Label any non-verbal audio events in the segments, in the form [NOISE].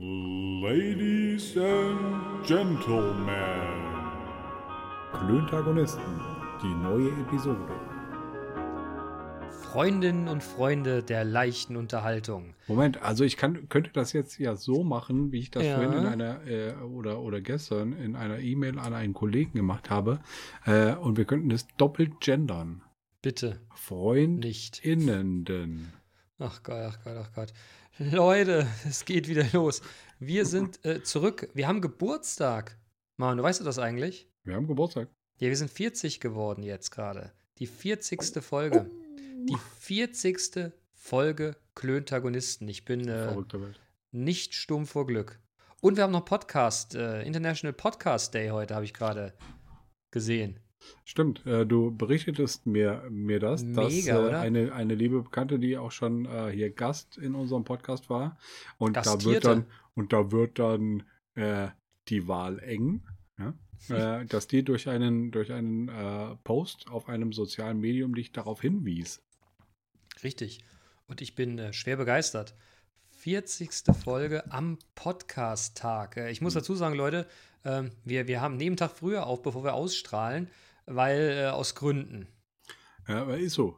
Ladies and Gentlemen. Klöntagonisten, die neue Episode. Freundinnen und Freunde der leichten Unterhaltung. Moment, also ich kann, könnte das jetzt ja so machen, wie ich das Ja. vorhin in einer äh, oder, oder gestern in einer E-Mail an einen Kollegen gemacht habe. Äh, und wir könnten es doppelt gendern. Bitte Freundinnenden. nicht. Ach Gott, ach Gott, ach Gott. Leute, [LAUGHS] es geht wieder los. Wir sind äh, zurück. Wir haben Geburtstag. Mann, du weißt du das eigentlich? Wir haben Geburtstag. Ja, wir sind 40 geworden jetzt gerade. Die 40. Folge. Die 40. Folge Klöntagonisten. Ich bin äh, nicht stumm vor Glück. Und wir haben noch Podcast, äh, International Podcast Day heute, habe ich gerade gesehen. Stimmt, äh, du berichtetest mir, mir das, dass Mega, äh, oder? eine, eine liebe Bekannte, die auch schon äh, hier Gast in unserem Podcast war, und da wird Gastierte. dann, und da wird dann äh, die Wahl eng, ja? [LAUGHS] äh, dass die durch einen, durch einen äh, Post auf einem sozialen Medium dich darauf hinwies. Richtig. Und ich bin äh, schwer begeistert. 40. Folge am Podcast-Tag. Äh, ich muss dazu sagen, Leute, ähm, wir, wir haben neben Tag früher auf, bevor wir ausstrahlen, weil äh, aus Gründen. Ja, aber ist so.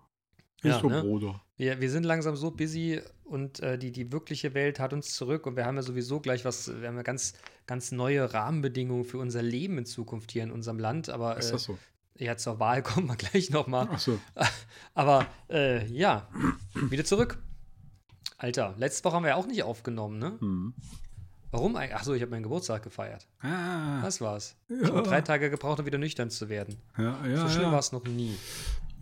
Ist Ja, so, ne? Bruder. Wir, wir sind langsam so busy und äh, die, die wirkliche Welt hat uns zurück und wir haben ja sowieso gleich was, wir haben ja ganz, ganz neue Rahmenbedingungen für unser Leben in Zukunft hier in unserem Land. Aber Ist äh, das so? ja, zur Wahl [LAUGHS] kommen wir gleich nochmal. Ach so. Aber äh, ja, wieder zurück. Alter, letzte Woche haben wir ja auch nicht aufgenommen, ne? Hm. Warum eigentlich? Achso, ich habe meinen Geburtstag gefeiert. Ah, Das war's. Ja. Ich habe drei Tage gebraucht, um wieder nüchtern zu werden. ja, ja, so schlimm ja. war es noch nie.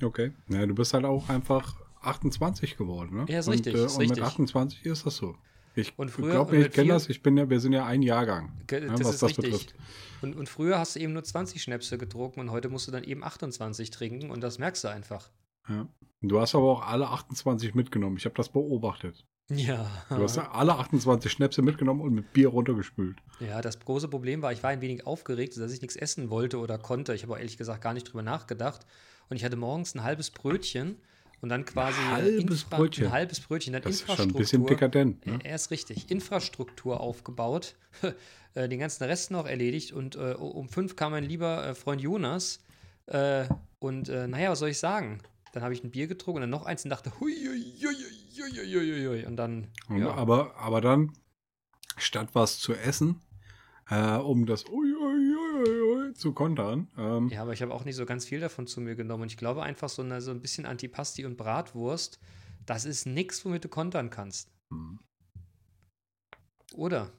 Okay. Ja, du bist halt auch einfach 28 geworden, ne? Ja, ist und, richtig, Äh, ist und richtig. mit 28 ist das so. Ich glaube mir, ich kenne das. Ich bin ja, wir sind ja ein Jahrgang, ne, das was ist das richtig. betrifft. Und, und früher hast du eben nur 20 Schnäpse getrunken und heute musst du dann eben 28 trinken und das merkst du einfach. Ja. Du hast aber auch alle 28 mitgenommen. Ich habe das beobachtet. Ja. Du hast alle 28 Schnäpse mitgenommen und mit Bier runtergespült. Ja, das große Problem war, ich war ein wenig aufgeregt, dass ich nichts essen wollte oder konnte. Ich habe auch ehrlich gesagt gar nicht drüber nachgedacht. Und ich hatte morgens ein halbes Brötchen und dann quasi Ein halbes Infra- Brötchen? ein halbes Brötchen, dann Das ist schon ein Infrastruktur. bisschen dekadent. Ne? Er ist richtig. Infrastruktur aufgebaut, [LAUGHS] äh, den ganzen Rest noch erledigt und äh, um fünf kam mein lieber äh, Freund Jonas äh, und äh, naja, was soll ich sagen? Dann habe ich ein Bier getrunken und dann noch eins und dachte, hui, hui, hui, hui, hui. und dann, ja, aber, aber dann, statt was zu essen, äh, um das Ui, ui, ui, ui, zu kontern, ähm, ja, aber ich habe auch nicht so ganz viel davon zu mir genommen und ich glaube einfach so, eine, so ein bisschen Antipasti und Bratwurst, das ist nichts, womit du kontern kannst. hm, Oder?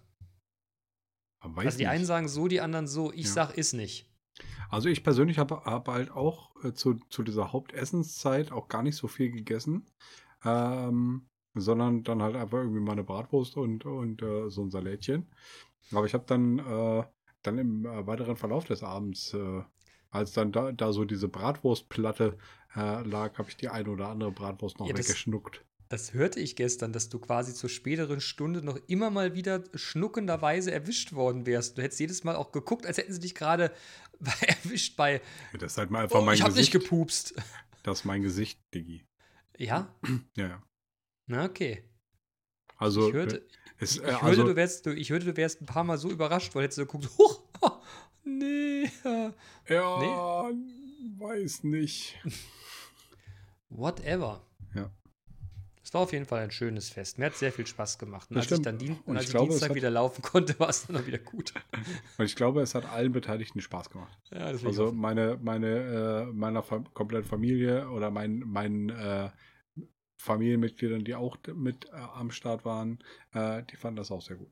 also die nicht. einen sagen so, die anderen so, ich Ja. sag ist nicht. Also ich persönlich habe hab halt auch äh, zu, zu dieser Hauptessenszeit auch gar nicht so viel gegessen, ähm, sondern dann halt einfach irgendwie mal eine Bratwurst und, und äh, so ein Salätchen. Aber ich habe dann, äh, dann im äh, weiteren Verlauf des Abends, äh, als dann da, da so diese Bratwurstplatte äh, lag, habe ich die eine oder andere Bratwurst noch Ja, das- weggeschnuckt. Das hörte ich gestern, dass du quasi zur späteren Stunde noch immer mal wieder schnuckenderweise erwischt worden wärst. Du hättest jedes Mal auch geguckt, als hätten sie dich gerade [LAUGHS] erwischt bei Das ist halt mal einfach oh, mein Ich hab nicht Gesicht. gepupst. das ist mein Gesicht, Diggi. Ja? [CLEARS THROAT] Ja, ja. Na, okay. Also, ich hörte, äh, es, ich, äh, hörte also du wärst, du, ich hörte, du wärst ein paar Mal so überrascht, weil hättest du geguckt, huch, [LAUGHS] nee. ja, weiß nicht. Whatever. Ja. Es war auf jeden Fall ein schönes Fest. Mir hat sehr viel Spaß gemacht. Und Das als ich dann Dien Und als ich glaube, Dienstag hat- wieder laufen [LAUGHS] konnte, war es dann auch wieder gut. Und ich glaube, es hat allen Beteiligten Spaß gemacht. Ja, Also meine, meine, äh, meiner kompletten Familie oder mein, meinen äh, Familienmitgliedern, die auch mit äh, am Start waren, äh, die fanden das auch sehr gut.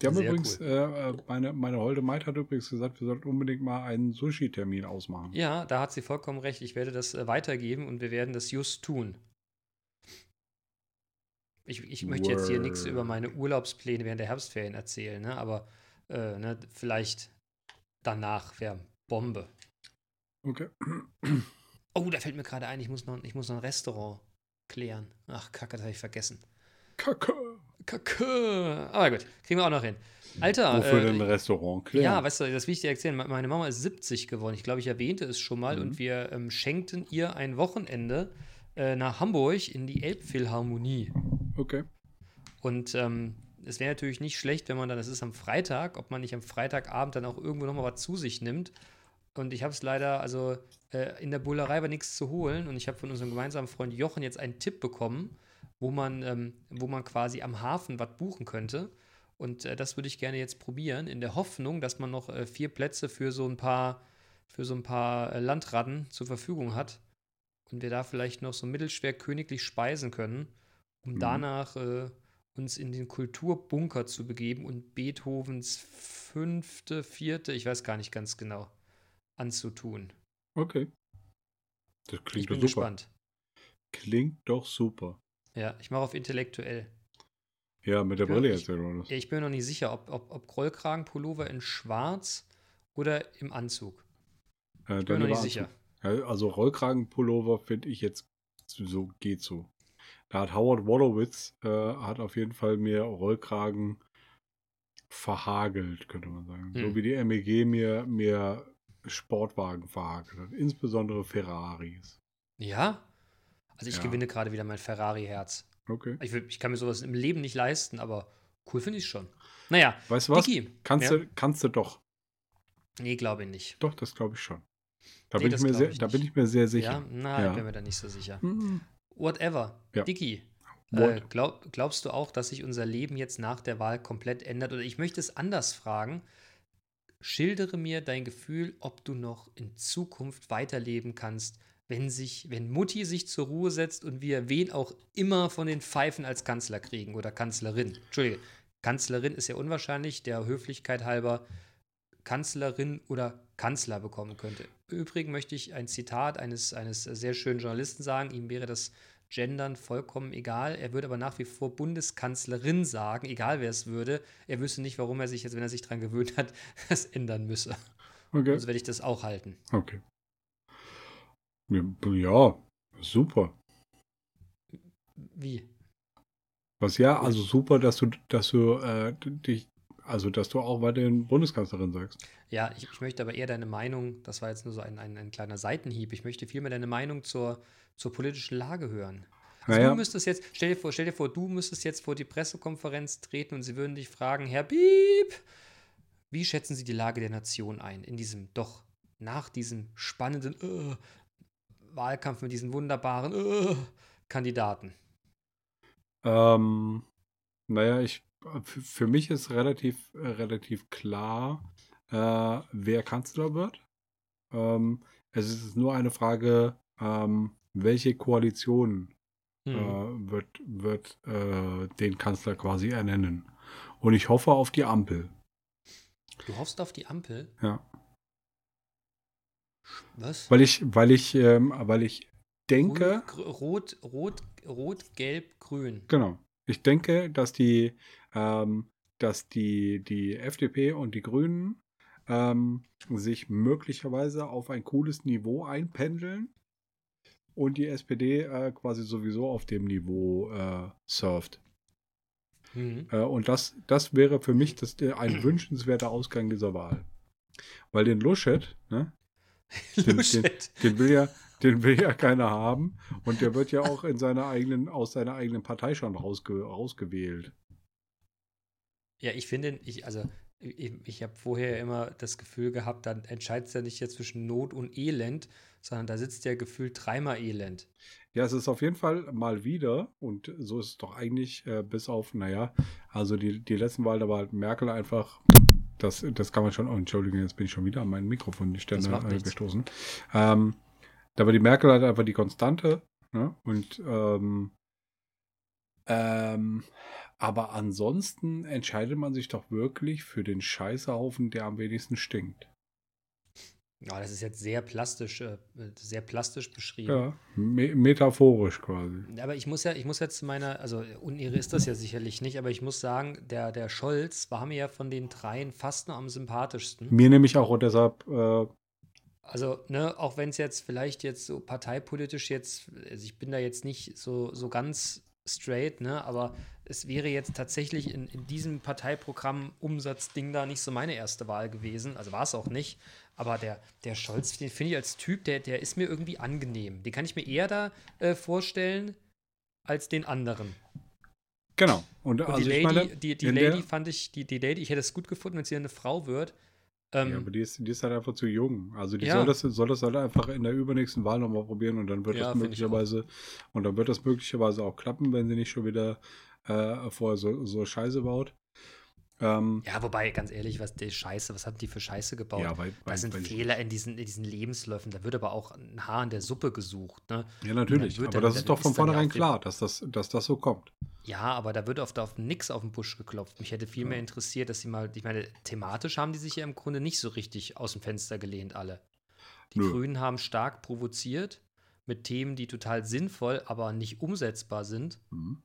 Die haben Sehr übrigens, äh, äh, meine, meine Holde Maid hat übrigens gesagt, wir sollten unbedingt mal einen Sushi-Termin ausmachen. Ja, da hat sie vollkommen recht. Ich werde das äh, weitergeben und wir werden das just tun. Ich, ich möchte jetzt hier nichts über meine Urlaubspläne während der Herbstferien erzählen, ne? aber äh, ne, vielleicht danach wäre Bombe. Okay. Oh, da fällt mir gerade ein, ich muss, noch, ich muss noch ein Restaurant klären. Ach, Kacke, das habe ich vergessen. Kacke. Kacke. Aber gut, kriegen wir auch noch hin. Alter, Wofür äh, denn ein Restaurant klären? Ja, weißt du, das will ich dir erzählen. Me- Meine Mama ist 70 geworden. Ich glaube, ich erwähnte es schon mal. Mhm. Und wir ähm, schenkten ihr ein Wochenende äh, nach Hamburg in die Elbphilharmonie. Okay. Und ähm, es wäre natürlich nicht schlecht, wenn man dann, das ist am Freitag, ob man nicht am Freitagabend dann auch irgendwo nochmal was zu sich nimmt. Und ich habe es leider, also äh, in der Bullerei war nichts zu holen und ich habe von unserem gemeinsamen Freund Jochen jetzt einen Tipp bekommen, wo man, ähm, wo man quasi am Hafen was buchen könnte. Und äh, das würde ich gerne jetzt probieren, in der Hoffnung, dass man noch äh, vier Plätze für so ein paar, für so ein paar äh, Landradden zur Verfügung hat. Und wir da vielleicht noch so mittelschwer königlich speisen können, um Mhm. danach äh, uns in den Kulturbunker zu begeben und Beethovens fünfte, vierte, ich weiß gar nicht ganz genau, anzutun. Okay. Das Ich klingt bin doch super. gespannt. Klingt doch super. Ja, ich mache auf intellektuell. Ja, mit der Brille ich- jetzt, was? Ja, ich bin mir noch nicht sicher, ob, ob, ob Rollkragenpullover in schwarz oder im Anzug. Äh, Ich bin mir noch nicht Anzug. sicher. Ja, also Rollkragenpullover finde ich jetzt so, geht so. Da hat Howard Wolowitz, äh, hat auf jeden Fall mir Rollkragen verhagelt, könnte man sagen. So Hm. wie die MEG mir, mir Sportwagen verhagelt hat. Insbesondere Ferraris. Ja? Also ich Ja. gewinne gerade wieder mein Ferrari-Herz. Okay. Ich, will- ich kann mir sowas im Leben nicht leisten, aber cool finde ich schon. Naja, Weißt du was? Dicky. Kannst, ja? du, kannst du doch. Nee, glaube ich nicht. Doch, das glaube ich schon. Da, Nee, bin, ich mir sehr, ich da bin ich mir sehr Ja? sicher. Na, Ja. ich bin mir da nicht so sicher. Hm. Whatever. Ja. Dicky, äh, glaub, glaubst du auch, dass sich unser Leben jetzt nach der Wahl komplett ändert? Oder ich möchte es anders fragen. Schildere mir dein Gefühl, ob du noch in Zukunft weiterleben kannst, wenn sich, wenn Mutti sich zur Ruhe setzt und wir wen auch immer von den Pfeifen als Kanzler kriegen oder Kanzlerin. Entschuldige, Kanzlerin ist ja unwahrscheinlich, der Höflichkeit halber Kanzlerin oder Kanzler bekommen könnte. Im Übrigen möchte ich ein Zitat eines, eines sehr schönen Journalisten sagen. Ihm wäre das Gendern vollkommen egal. Er würde aber nach wie vor Bundeskanzlerin sagen, egal wer es würde. Er wüsste nicht, warum er sich jetzt, wenn er sich daran gewöhnt hat, [LAUGHS] das ändern müsse. Okay. Also werde ich das auch halten. okay. Ja, super. Wie? Was ja, also super, dass du, dass du äh, dich, also dass du auch weiterhin Bundeskanzlerin sagst. Ja, ich, ich möchte aber eher deine Meinung, das war jetzt nur so ein, ein, ein kleiner Seitenhieb, ich möchte vielmehr deine Meinung zur, zur politischen Lage hören. Also Naja. du müsstest jetzt, stell dir vor, stell dir vor, du müsstest jetzt vor die Pressekonferenz treten und sie würden dich fragen, Herr Piep, wie schätzen Sie die Lage der Nation ein in diesem doch nach diesem spannenden äh, Wahlkampf mit diesen wunderbaren äh, Kandidaten? Ähm, naja, ich, für, für mich ist relativ, äh, relativ klar, äh, wer Kanzler wird. Ähm, es ist nur eine Frage, ähm, welche Koalition Hm. äh, wird, wird äh, den Kanzler quasi ernennen. Und ich hoffe auf die Ampel. Du hoffst auf die Ampel? Ja. Was? Weil ich, weil ich, ähm, weil ich denke, rot, rot, rot, gelb, grün. genau, ich denke, dass die, ähm, dass die, die FDP und die Grünen ähm, sich möglicherweise auf ein cooles Niveau einpendeln und die SPD äh, quasi sowieso auf dem Niveau äh, surft. Mhm. Äh, und das, das wäre für mich das, der, ein [CLEARS THROAT] wünschenswerter Ausgang dieser Wahl. Weil den Luschet, ne, [LAUGHS] den, den, den will ja, den will ja keiner haben. Und der wird ja auch in seiner eigenen, aus seiner eigenen Partei schon rausge, rausgewählt. Ja, ich finde, ich, also ich, ich habe vorher immer das Gefühl gehabt, dann entscheidet es ja nicht jetzt zwischen Not und Elend, sondern da sitzt ja gefühlt dreimal Elend. Ja, es ist auf jeden Fall mal wieder, und so ist es doch eigentlich, äh, bis auf, naja, also die, die letzten Wahlen, da war halt Merkel einfach, das, das kann man schon, oh, Entschuldigung, jetzt bin ich schon wieder an meinen Mikrofonständer Das macht äh, gestoßen. Ähm, da war die Merkel halt einfach die Konstante, ne? Und ähm, ähm, aber ansonsten entscheidet man sich doch wirklich für den Scheißhaufen, der am wenigsten stinkt. Ja, das ist jetzt sehr plastisch, äh, sehr plastisch beschrieben. Ja, me metaphorisch quasi. Aber ich muss ja, ich muss jetzt zu meiner, also Unehre ist das ja sicherlich nicht, aber ich muss sagen, der, der Scholz war mir ja von den dreien fast noch am sympathischsten. Mir nämlich auch und deshalb, äh, Also, ne, auch wenn es jetzt vielleicht jetzt so parteipolitisch jetzt, also ich bin da jetzt nicht so, so ganz straight, ne, aber es wäre jetzt tatsächlich in, in diesem Parteiprogramm Umsatzding da nicht so meine erste Wahl gewesen. Also war es auch nicht. Aber der, der Scholz, den finde ich als Typ, der, der ist mir irgendwie angenehm. Den kann ich mir eher da äh, vorstellen als den anderen. Genau. Und, Und also die Lady, meine, die, die Lady fand ich, die, die Lady, ich hätte es gut gefunden, wenn sie eine Frau wird. Ähm, Ja, aber die ist, die ist halt einfach zu jung. Also die Ja. soll, das, soll das halt einfach in der übernächsten Wahl nochmal probieren und dann wird Ja, das möglicherweise und dann wird das möglicherweise auch klappen, wenn sie nicht schon wieder äh, vorher so, so Scheiße baut. Ähm, ja, wobei, ganz ehrlich, was die Scheiße, was haben die für Scheiße gebaut? ja, bei, bei, da sind Fehler in diesen, in diesen Lebensläufen. Da wird aber auch ein Haar in der Suppe gesucht. Ne? ja, natürlich. Aber dann- das ist doch von vornherein klar, dass das, dass das so kommt. Ja, aber da wird oft auf nix auf den Busch geklopft. Mich hätte viel mehr interessiert, dass sie mal, ich meine, thematisch haben die sich ja im Grunde nicht so richtig aus dem Fenster gelehnt, alle. Die Nö. Grünen haben stark provoziert mit Themen, die total sinnvoll, aber nicht umsetzbar sind. Mhm.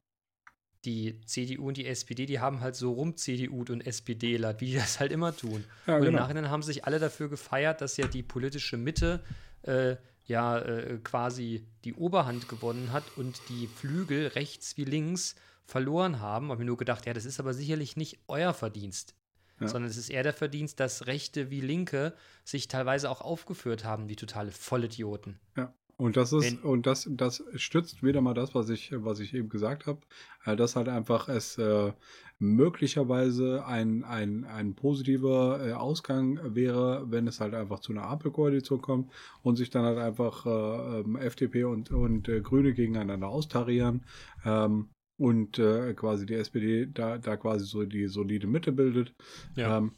Die CDU und die SPD, die haben halt so rum CDU und SPD, wie die das halt immer tun. Ja, und im genau. Nachhinein haben sich alle dafür gefeiert, dass ja die politische Mitte äh, ja äh, quasi die Oberhand gewonnen hat und die Flügel rechts wie links verloren haben. Hab mir nur gedacht, ja, das ist aber sicherlich nicht euer Verdienst. Ja. Sondern es ist eher der Verdienst, dass Rechte wie Linke sich teilweise auch aufgeführt haben, wie totale Vollidioten. Ja. Und das ist, Wenn- und das, das stützt wieder mal das, was ich, was ich eben gesagt habe, äh, dass halt einfach es äh, möglicherweise ein, ein, ein positiver äh, Ausgang wäre, wenn es halt einfach zu einer Ampelkoalition kommt und sich dann halt einfach äh, ähm, FDP und, und äh, Grüne gegeneinander austarieren ähm, und äh, quasi die SPD da, da quasi so die solide Mitte bildet. Ja. Ähm,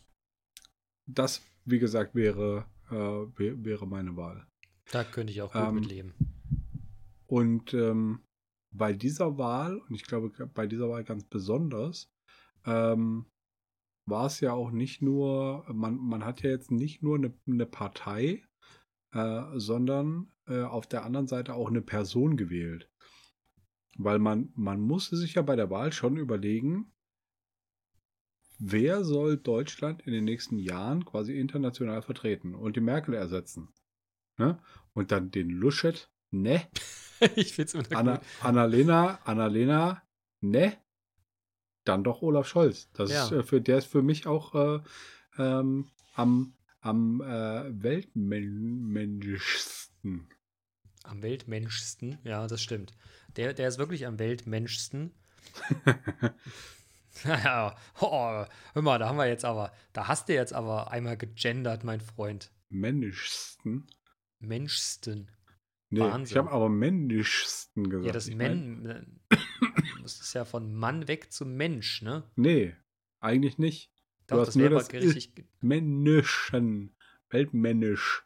das, wie gesagt, wäre, wär- wäre meine Wahl. Da könnte ich auch gut Ähm, mit leben. Und ähm, bei dieser Wahl, und ich glaube bei dieser Wahl ganz besonders, ähm, war es ja auch nicht nur, man, man hat ja jetzt nicht nur eine, eine Partei, äh, sondern äh, auf der anderen Seite auch eine Person gewählt. Weil man, man musste sich ja bei der Wahl schon überlegen, wer soll Deutschland in den nächsten Jahren quasi international vertreten und die Merkel ersetzen. Ne? Und dann den Luschet, ne? [LAUGHS] ich finde es immer Anna, gut. Annalena, Annalena, ne? Dann doch Olaf Scholz. Das Ja. ist, äh, für, der ist für mich auch äh, ähm, am, am äh, weltmenschsten. Am weltmenschsten, ja, das stimmt. Der, der ist wirklich am weltmenschsten. Naja, [LAUGHS] [LAUGHS] oh, hör mal, da haben wir jetzt aber, da hast du jetzt aber einmal gegendert, mein Freund. Menschsten. Menschsten. Nee, Wahnsinn. ich habe aber menschsten gesagt. Ja, das Ich mein- Men, das ist ja von Mann weg zu Mensch, ne? Nee, eigentlich nicht. Du Doch, hast das nur das richtig. Menschen. Weltmännisch.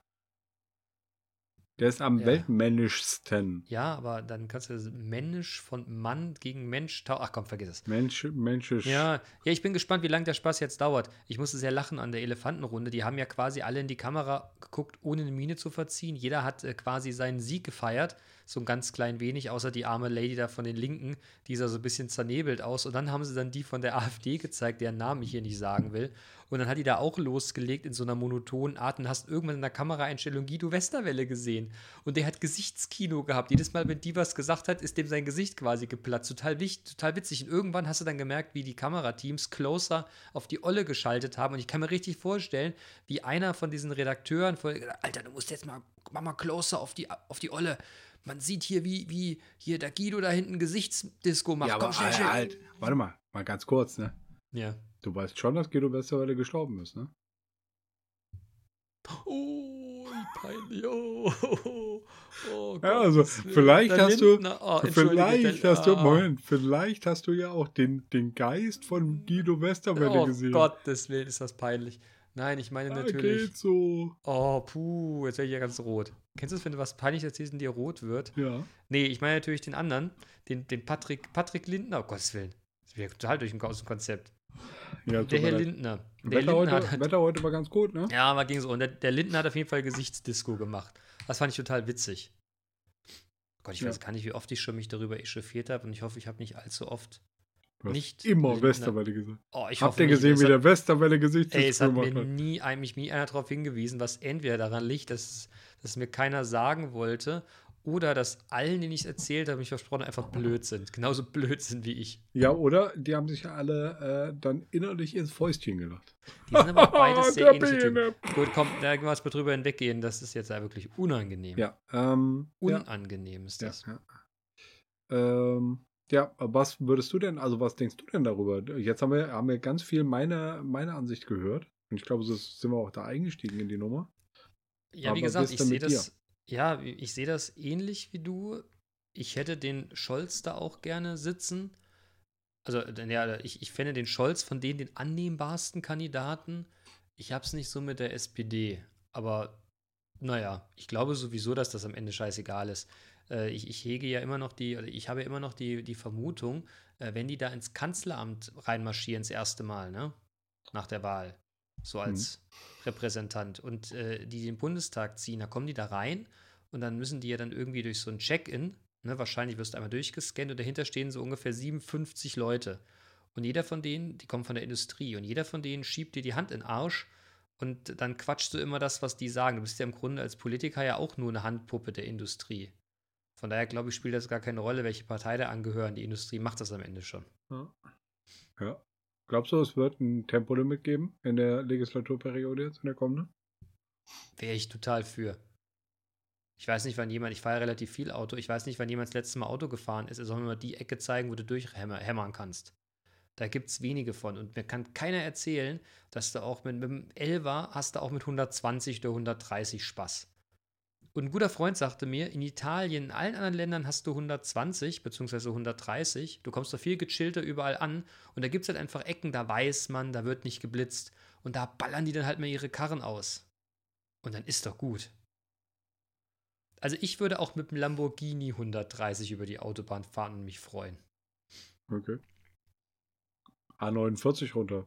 Der ist am Ja. weltmännischsten. Ja, aber dann kannst du das Mensch von Mann gegen Mensch tau- Ach komm, vergiss es. Mensch, menschisch. Ja, ja, ich bin gespannt, wie lange der Spaß jetzt dauert. Ich musste sehr lachen an der Elefantenrunde. Die haben ja quasi alle in die Kamera geguckt, ohne eine Miene zu verziehen. Jeder hat äh, quasi seinen Sieg gefeiert. So ein ganz klein wenig, außer die arme Lady da von den Linken. Die sah so ein bisschen zernebelt aus. Und dann haben sie dann die von der [LAUGHS] AfD gezeigt, deren Namen ich hier nicht sagen will. Und dann hat die da auch losgelegt in so einer monotonen Art und hast irgendwann in der Kameraeinstellung Guido Westerwelle gesehen. Und der hat Gesichtskino gehabt. Jedes Mal, wenn die was gesagt hat, ist dem sein Gesicht quasi geplatzt. Total, total witzig. Und irgendwann hast du dann gemerkt, wie die Kamerateams closer auf die Olle geschaltet haben. Und ich kann mir richtig vorstellen, wie einer von diesen Redakteuren, Alter, du musst jetzt mal, mach mal closer auf die, auf die Olle. Man sieht hier, wie, wie hier der Guido da hinten Gesichtsdisco macht. Ja, aber Komm, schnell, halt, schnell. halt, warte mal, mal ganz kurz, ne? Ja. Du weißt schon, dass Guido Westerwelle gestorben ist, ne? Oh, wie peinlich. Oh, oh, oh Ja, also vielleicht hast du, oh, vielleicht der- hast du, ah. Moment, vielleicht hast du ja auch den, den Geist von Guido Westerwelle Oh gesehen. Gottes Willen, ist das peinlich. Nein, ich meine natürlich. Geht so. Oh, puh, jetzt werde ich ja ganz rot. Kennst du das, wenn du was peinlich erzählst und dir rot wird? Ja. Nee, ich meine natürlich den anderen, den, den Patrick, Patrick Lindner, oh Gottes Willen. Das wäre total durch dem Konzept. ja Der Herr. Lindner. Der Wetter, Lindner heute, hat, Wetter heute war ganz gut, ne? ja, aber ging so. Und der, der Lindner hat auf jeden Fall Gesichtsdisco gemacht. Das fand ich total witzig. Gott, ich Ja. weiß gar nicht, wie oft ich schon mich darüber echauffiert habe und ich hoffe, ich habe nicht allzu oft. Du nicht immer. Westerwelle gesagt. Oh, ich Habt ihr gesehen, es wie der Westerwelle Ey, es hat mir hat? nie, mich nie einer darauf hingewiesen, was entweder daran liegt, dass, dass mir keiner sagen wollte oder dass allen, denen ich es erzählt habe, mich versprochen, einfach blöd sind. Genauso blöd sind wie ich. Ja, oder? Die haben sich ja alle äh, dann innerlich ins Fäustchen gelacht. Die sind aber [LAUGHS] beides sehr ähnliche Typen. Gut, komm, da können wir mal drüber hinweggehen. Das ist jetzt ja wirklich unangenehm. Ja, ähm, ja, Unangenehm ist ja, das. ja. Ähm, Ja, was würdest du denn, also was denkst du denn darüber? Jetzt haben wir, haben wir ganz viel meine, meine Ansicht gehört. Und ich glaube, so sind wir auch da eingestiegen in die Nummer. Ja, Aber wie gesagt, ich sehe dir? das, ja, ich sehe das ähnlich wie du. Ich hätte den Scholz da auch gerne sitzen. Also, ja, ich, ich fände den Scholz von denen den annehmbarsten Kandidaten. Ich hab's nicht so mit der SPD. Aber naja, ich glaube sowieso, dass das am Ende scheißegal ist. Äh, ich, ich hege ja immer noch die, oder ich habe ja immer noch die, die Vermutung, äh, wenn die da ins Kanzleramt reinmarschieren, das erste Mal, ne? Nach der Wahl. So als Repräsentant. Und äh, die den Bundestag ziehen, da kommen die da rein und dann müssen die ja dann irgendwie durch so ein Check-in, ne? Wahrscheinlich wirst du einmal durchgescannt und dahinter stehen so ungefähr 57 Leute. Und jeder von denen, die kommen von der Industrie, und jeder von denen schiebt dir die Hand in den Arsch und dann quatschst du immer das, was die sagen. Du bist ja im Grunde als Politiker ja auch nur eine Handpuppe der Industrie. Von daher glaube ich, spielt das gar keine Rolle, welche Partei da angehören. Die Industrie macht das am Ende schon. Ja. ja. Glaubst du, es wird ein Tempolimit geben in der Legislaturperiode jetzt, in der kommenden? Wäre ich total für. Ich weiß nicht, wann jemand, ich fahre relativ viel Auto, ich weiß nicht, wann jemand das letzte Mal Auto gefahren ist. Er soll mir mal die Ecke zeigen, wo du durchhämmern kannst. Da gibt es wenige von. Und mir kann keiner erzählen, dass du auch mit, mit dem Elva hast du auch mit 120 oder 130 Spaß. Und ein guter Freund sagte mir, in Italien, in allen anderen Ländern hast du 120 bzw. 130. Du kommst da viel gechillter überall an. Und da gibt es halt einfach Ecken, da weiß man, da wird nicht geblitzt. Und da ballern die dann halt mal ihre Karren aus. Und dann ist doch gut. Also ich würde auch mit dem Lamborghini 130 über die Autobahn fahren und mich freuen. Okay. A49 runter.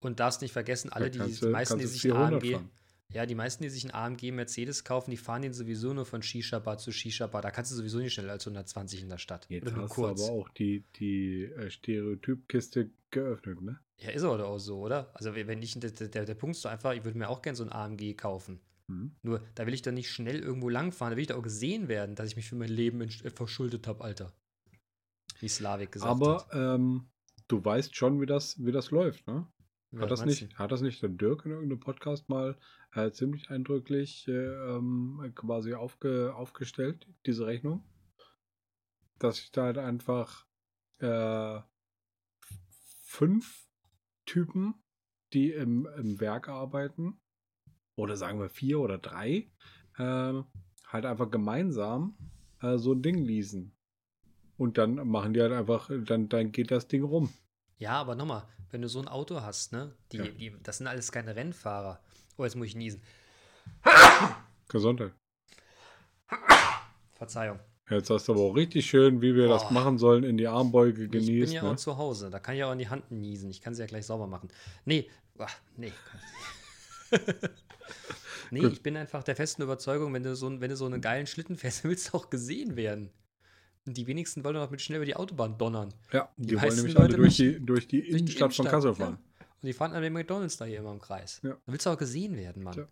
Und darfst nicht vergessen, alle, Da die, die meisten, die sich einen 400 AMG, fahren. Ja, die meisten, die sich einen AMG Mercedes kaufen, die fahren den sowieso nur von Shisha-Bar zu Shisha-Bar. Da kannst du sowieso nicht schneller als 120 in der Stadt. Jetzt Oder nur hast du kurz. aber auch die, die äh, Stereotypkiste geöffnet, ne? Ja, ist aber auch so, oder? Also wenn ich, der, der, der Punkt ist doch einfach, ich würde mir auch gerne so ein AMG kaufen. Mhm. Nur, da will ich doch nicht schnell irgendwo langfahren. Da will ich doch auch gesehen werden, dass ich mich für mein Leben äh, verschuldet habe, Alter. Wie Slavik gesagt Aber hat. ähm, du weißt schon, wie das, wie das läuft, ne? Ja, Hat das, meinst nicht, hat das nicht der Dirk in irgendeinem Podcast mal äh, ziemlich eindrücklich äh, ähm, quasi aufge, aufgestellt, diese Rechnung? Dass ich da halt einfach äh, fünf Typen, die im, im Werk arbeiten, oder sagen wir vier oder drei, äh, halt einfach gemeinsam äh, so ein Ding leasen. Und dann machen die halt einfach, dann, dann geht das Ding rum. Ja, aber nochmal, wenn du so ein Auto hast, ne? Die, Ja. die, das sind alles keine Rennfahrer. Oh, jetzt muss ich niesen. Gesundheit. Verzeihung. Jetzt hast du aber auch richtig schön, wie wir das Oh. machen sollen, in die Armbeuge Ich bin ja ne? auch zu Hause. Da kann ich auch in die Hand niesen. Ich kann sie ja gleich sauber machen. Nee, ach, nee. [LAUGHS] nee, Gut. ich bin einfach der festen Überzeugung, wenn du so, wenn du so einen geilen Schlitten fährst, [LAUGHS] willst du auch gesehen werden. Und die wenigsten wollen doch mit schnell über die Autobahn donnern. Ja, die, wollen meisten nämlich alle durch die, durch die die Innenstadt von Kassel fahren. Ja. Und die fahren an den McDonalds da hier immer im Kreis. Ja. Da willst du auch gesehen werden, Mann. Tja.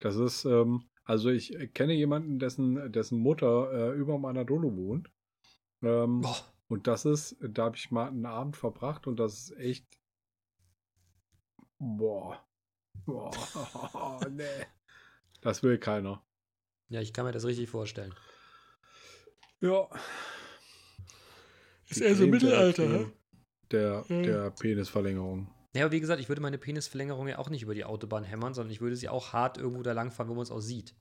Das ist, ähm, also ich kenne jemanden, dessen, dessen Mutter äh, über meiner Dolo wohnt. Ähm, Und das ist, da habe ich mal einen Abend verbracht und das ist echt. Boah. Boah. [LAUGHS] nee. Das will keiner. ja, ich kann mir das richtig vorstellen. Ja. Ist eher so Mittelalter, der, hä? Der, Hm. der Penisverlängerung. Ja, aber wie gesagt, ich würde meine Penisverlängerung ja auch nicht über die Autobahn hämmern, sondern ich würde sie auch hart irgendwo da langfahren, wo man es auch sieht.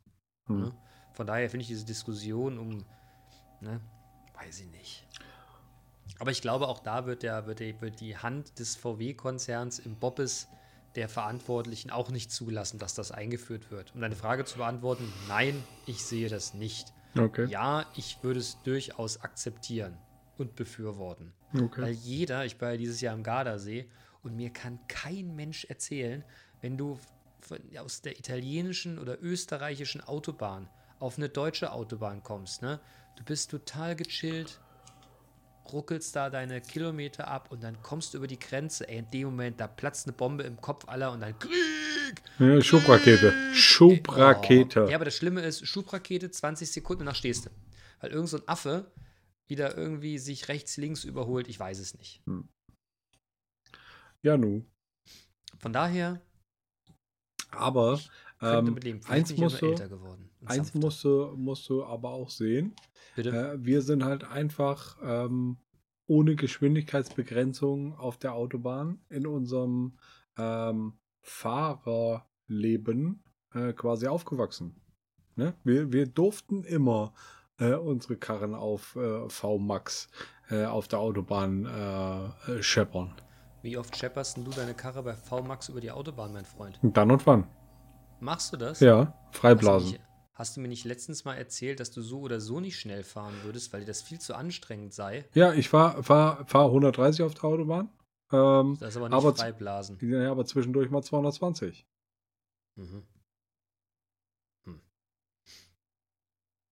Hm. Ne? Von daher finde ich diese Diskussion um, ne, weiß ich nicht. Aber ich glaube, auch da wird, der, wird, die, wird die Hand des VW-Konzerns im Bobbes der Verantwortlichen auch nicht zulassen, dass das eingeführt wird. Um deine Frage zu beantworten, nein, ich sehe das nicht. Okay. Ja, ich würde es durchaus akzeptieren und befürworten. okay. Weil jeder, ich war ja dieses Jahr am Gardasee und mir kann kein Mensch erzählen, wenn du aus der italienischen oder österreichischen Autobahn auf eine deutsche Autobahn kommst, ne? Du bist total gechillt, ruckelst da deine Kilometer ab und dann kommst du über die Grenze. Ey, in dem Moment, da platzt eine Bombe im Kopf aller und dann Krieg! Ja, Schubrakete. Schubrakete. Oh. Ja, aber das Schlimme ist, Schubrakete, 20 Sekunden, danach stehst du. Weil irgend so ein Affe wieder irgendwie sich rechts, links überholt, ich weiß es nicht. Ja, nu. Von daher, Aber Ähm, eins musst du- älter geworden. und eins musst du, musst du aber auch sehen. Bitte? Äh, wir sind halt einfach ähm, ohne Geschwindigkeitsbegrenzung auf der Autobahn in unserem ähm, Fahrerleben äh, quasi aufgewachsen. Ne? Wir, wir durften immer äh, unsere Karren auf äh, V-Max äh, auf der Autobahn äh, äh, scheppern. Wie oft schepperst du deine Karre bei VMAX über die Autobahn, mein Freund? Und dann und wann? Machst du das? Ja, Hast du, Freiblasen. nicht, hast du mir nicht letztens mal erzählt, dass du so oder so nicht schnell fahren würdest, weil dir das viel zu anstrengend sei? Ja, ich fahre fahr, fahr 130 auf der Autobahn. Ähm, Das ist aber nicht Aber Freiblasen. ja, aber zwischendurch mal 220. Mhm.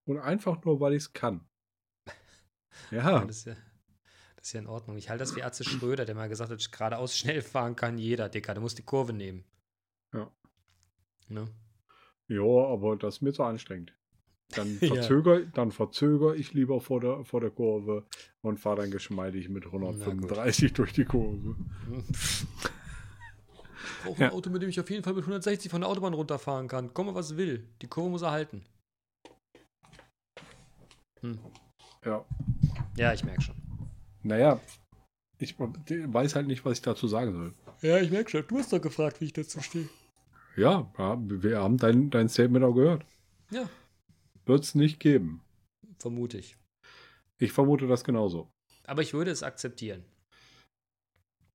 Und einfach nur, weil ich es kann. [LAUGHS] Ja, Ja, das, ist ja, ja in Ordnung. Ich halte das wie Atze Schröder, der mal gesagt hat, geradeaus schnell fahren kann jeder, Dicker. Du musst die Kurve nehmen. Ja. Ne? ja, aber das ist mir zu anstrengend. Dann [LAUGHS] Ja. verzögere dann verzöger ich lieber vor der, vor der Kurve und fahre dann geschmeidig mit 135 durch die Kurve. Ich brauche Ja. ein Auto, mit dem ich auf jeden Fall mit 160 von der Autobahn runterfahren kann. Komme, was will. Die Kurve muss er halten. Hm. Ja. Ja, ich merke schon. Naja, ich weiß halt nicht, was ich dazu sagen soll. Ja, ich merke schon. Du hast doch gefragt, wie ich dazu stehe. Ja, wir haben dein, dein Statement auch gehört. Ja, Wird es nicht geben. vermute ich. Ich vermute das genauso. Aber ich würde es akzeptieren.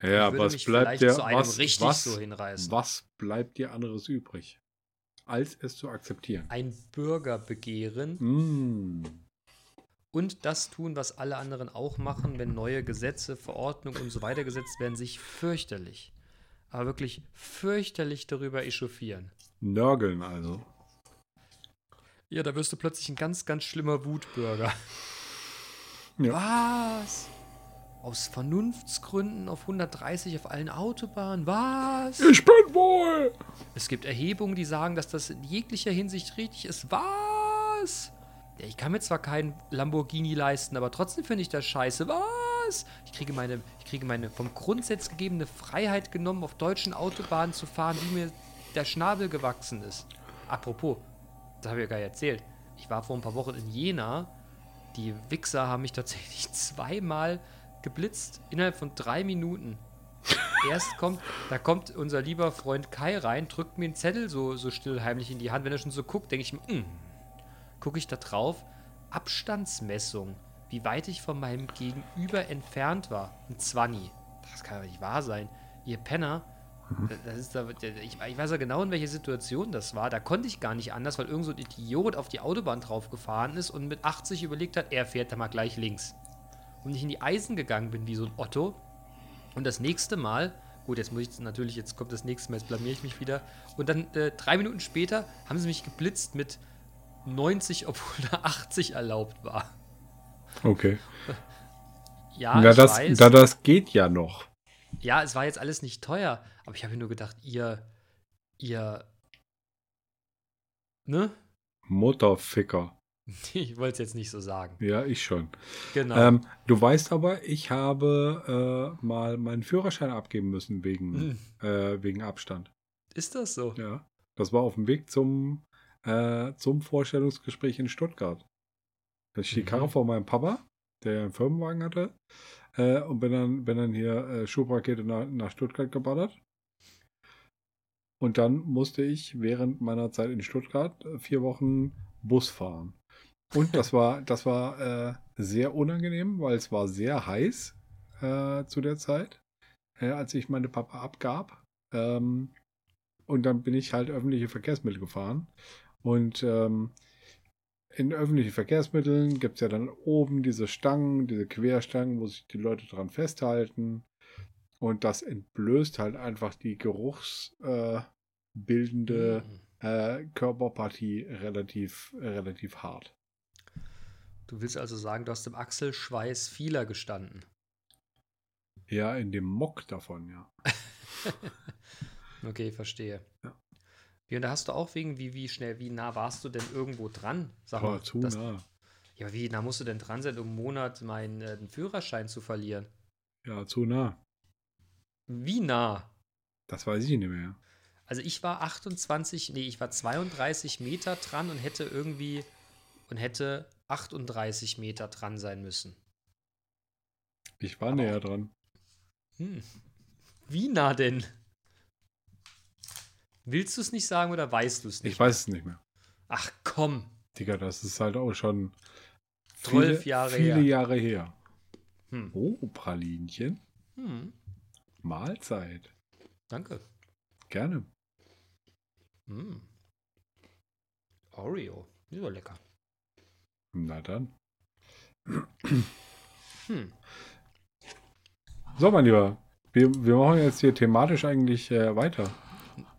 Ja, ich würde was mich bleibt vielleicht dir, zu einem was, richtig was, so hinreißen. was bleibt dir anderes übrig, als es zu akzeptieren? Ein Bürgerbegehren Mm. Und das tun, was alle anderen auch machen, wenn neue Gesetze, Verordnungen und so weiter gesetzt werden, sich fürchterlich, aber wirklich fürchterlich darüber echauffieren. Nörgeln also. Ja, da wirst du plötzlich ein ganz, ganz schlimmer Wutbürger. Ja. Was? Aus Vernunftsgründen auf 130 auf allen Autobahnen? Was? Ich bin wohl! Es gibt Erhebungen, die sagen, dass das in jeglicher Hinsicht richtig ist. Was? Ich kann mir zwar keinen Lamborghini leisten, aber trotzdem finde ich das scheiße. Was? Ich kriege meine, ich kriege meine vom Grundsatz gegebene Freiheit genommen, auf deutschen Autobahnen zu fahren, wie mir der Schnabel gewachsen ist. Apropos, das habe ich ja gar nicht erzählt. Ich war vor ein paar Wochen in Jena. Die Wichser haben mich tatsächlich [LAUGHS] zweimal geblitzt innerhalb von drei Minuten. Erst kommt, da kommt unser lieber Freund Kai rein, drückt mir einen Zettel so, so still heimlich in die Hand. Wenn er schon so guckt, denke ich mir, mm. Gucke ich da drauf, Abstandsmessung, wie weit ich von meinem Gegenüber entfernt war. Ein Zwanni. Das kann doch nicht wahr sein. Ihr Penner, das ist da, ich, ich weiß ja genau, in welcher Situation das war. Da konnte ich gar nicht anders, weil irgend so ein Idiot auf die Autobahn drauf gefahren ist und mit 80 überlegt hat, er fährt da mal gleich links. Und ich in die Eisen gegangen bin wie so ein Otto. Und das nächste Mal, gut, jetzt muss ich natürlich, jetzt kommt das nächste Mal, jetzt blamier ich mich wieder. Und dann äh, drei Minuten später haben sie mich geblitzt mit 90, obwohl da 80 erlaubt war. Okay. [LAUGHS] Ja, Na, das, weiß. da, das geht ja noch. Ja, es war jetzt alles nicht teuer, aber ich habe mir nur gedacht, ihr, ihr, ne? Mutterficker. [LAUGHS] Ich wollte es jetzt nicht so sagen. Ja, ich schon. Genau. Ähm, du weißt aber, ich habe äh, mal meinen Führerschein abgeben müssen wegen, Hm, äh, wegen Abstand. Ist das so? Ja. Das war auf dem Weg zum, äh, zum Vorstellungsgespräch in Stuttgart. Da die Mhm. Karre vor meinem Papa, der ja einen Firmenwagen hatte. Äh, und bin dann, bin dann hier äh, Schubrakete nach, nach Stuttgart geballert. Und dann musste ich während meiner Zeit in Stuttgart äh, vier Wochen Bus fahren. Und das war, [LAUGHS] das war äh, sehr unangenehm, weil es war sehr heiß äh, zu der Zeit, äh, als ich meine Papa abgab. Ähm, und dann bin ich halt öffentliche Verkehrsmittel gefahren. Und ähm, in öffentlichen Verkehrsmitteln gibt es ja dann oben diese Stangen, diese Querstangen, wo sich die Leute dran festhalten. Und das entblößt halt einfach die geruchsbildende äh, bildende, Hm. äh, Körperpartie relativ, relativ hart. Du willst also sagen, du hast im Achselschweiß vieler gestanden. Ja, in dem Mock davon, ja. [LAUGHS] Okay, verstehe. Ja. Wie, und da hast du auch wegen, wie, wie schnell, wie nah warst du denn irgendwo dran? Sag mal, zu das- nah. Ja, wie nah musst du denn dran sein, um einen Monat meinen äh, Führerschein zu verlieren? Ja, zu nah. Wie nah? Das weiß ich nicht mehr. Also ich war 28, nee, ich war 32 Meter dran und hätte irgendwie und hätte 38 Meter dran sein müssen. Ich war näher dran. Hm. Wie nah denn? Willst du es nicht sagen oder weißt du es nicht? Ich weiß es nicht mehr. Ach komm, Digga, das ist halt auch schon Zwölf viele, Jahre viele her. Jahre her. Hm. Oh, Pralinchen. Hm. Mahlzeit. danke. Gerne. Hm. Oreo, ist aber lecker. Na dann. Hm. So, mein Lieber. Wir, wir machen jetzt hier thematisch eigentlich äh, weiter.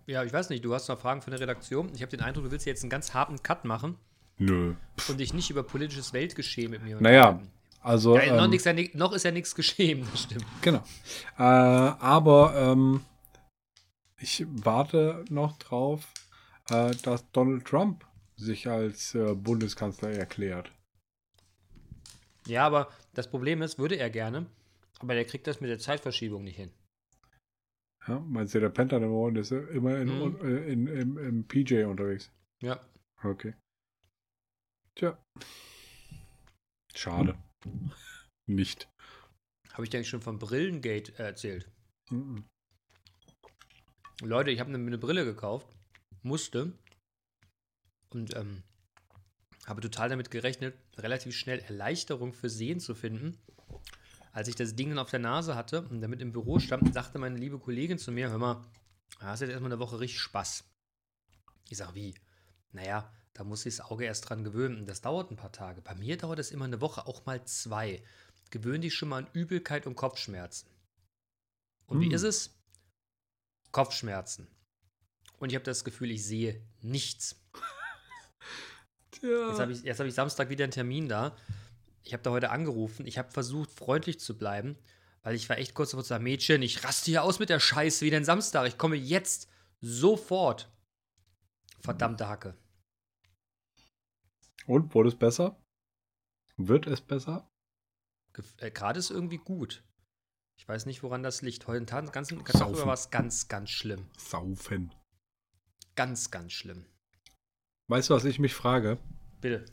Ja, ich weiß nicht, du hast noch Fragen von der Redaktion. Ich habe den Eindruck, du willst jetzt einen ganz harten Cut machen Nö. und dich nicht über politisches Weltgeschehen mit mir Naja, unterhalten. also. Ja, noch, ähm, ja noch ist ja nichts geschehen, [LAUGHS] das stimmt. Genau. Äh, aber ähm, ich warte noch drauf, äh, dass Donald Trump sich als äh, Bundeskanzler erklärt. Ja, aber das Problem ist, würde er gerne, aber der kriegt das mit der Zeitverschiebung nicht hin. Ja, meinst du, der Pentagon im ist immer in, Mhm. äh, in, im, im PJ unterwegs? Ja. Okay. Tja. Schade. Nicht. Habe ich dir eigentlich schon vom Brillengate erzählt? Mhm. Leute, ich habe eine, eine Brille gekauft, musste und ähm, habe total damit gerechnet, relativ schnell Erleichterung für Sehen zu finden. Als ich das Ding dann auf der Nase hatte und damit im Büro stand, sagte meine liebe Kollegin zu mir, hör mal, da hast du jetzt erstmal eine Woche richtig Spaß. Ich sag, wie? Naja, da muss sich das Auge erst dran gewöhnen und das dauert ein paar Tage. Bei mir dauert es immer eine Woche, auch mal zwei. Gewöhn dich schon mal an Übelkeit und Kopfschmerzen. Und wie Hm. ist es? Kopfschmerzen. Und ich habe das Gefühl, ich sehe nichts. [LAUGHS] Jetzt habe ich, jetzt hab ich Samstag wieder einen Termin da. Ich habe da heute angerufen. Ich habe versucht, freundlich zu bleiben, weil ich war echt kurz davor zu sagen, Mädchen, ich raste hier aus mit der Scheiße wie den Samstag. Ich komme jetzt sofort. Verdammte Hacke. Und wurde es besser? Wird es besser? Äh, Gerade ist irgendwie gut. Ich weiß nicht, woran das liegt. Heute den ganzen, Tag über war es ganz, ganz schlimm. Saufen. Ganz, ganz schlimm. Weißt du, was ich mich frage? Bitte.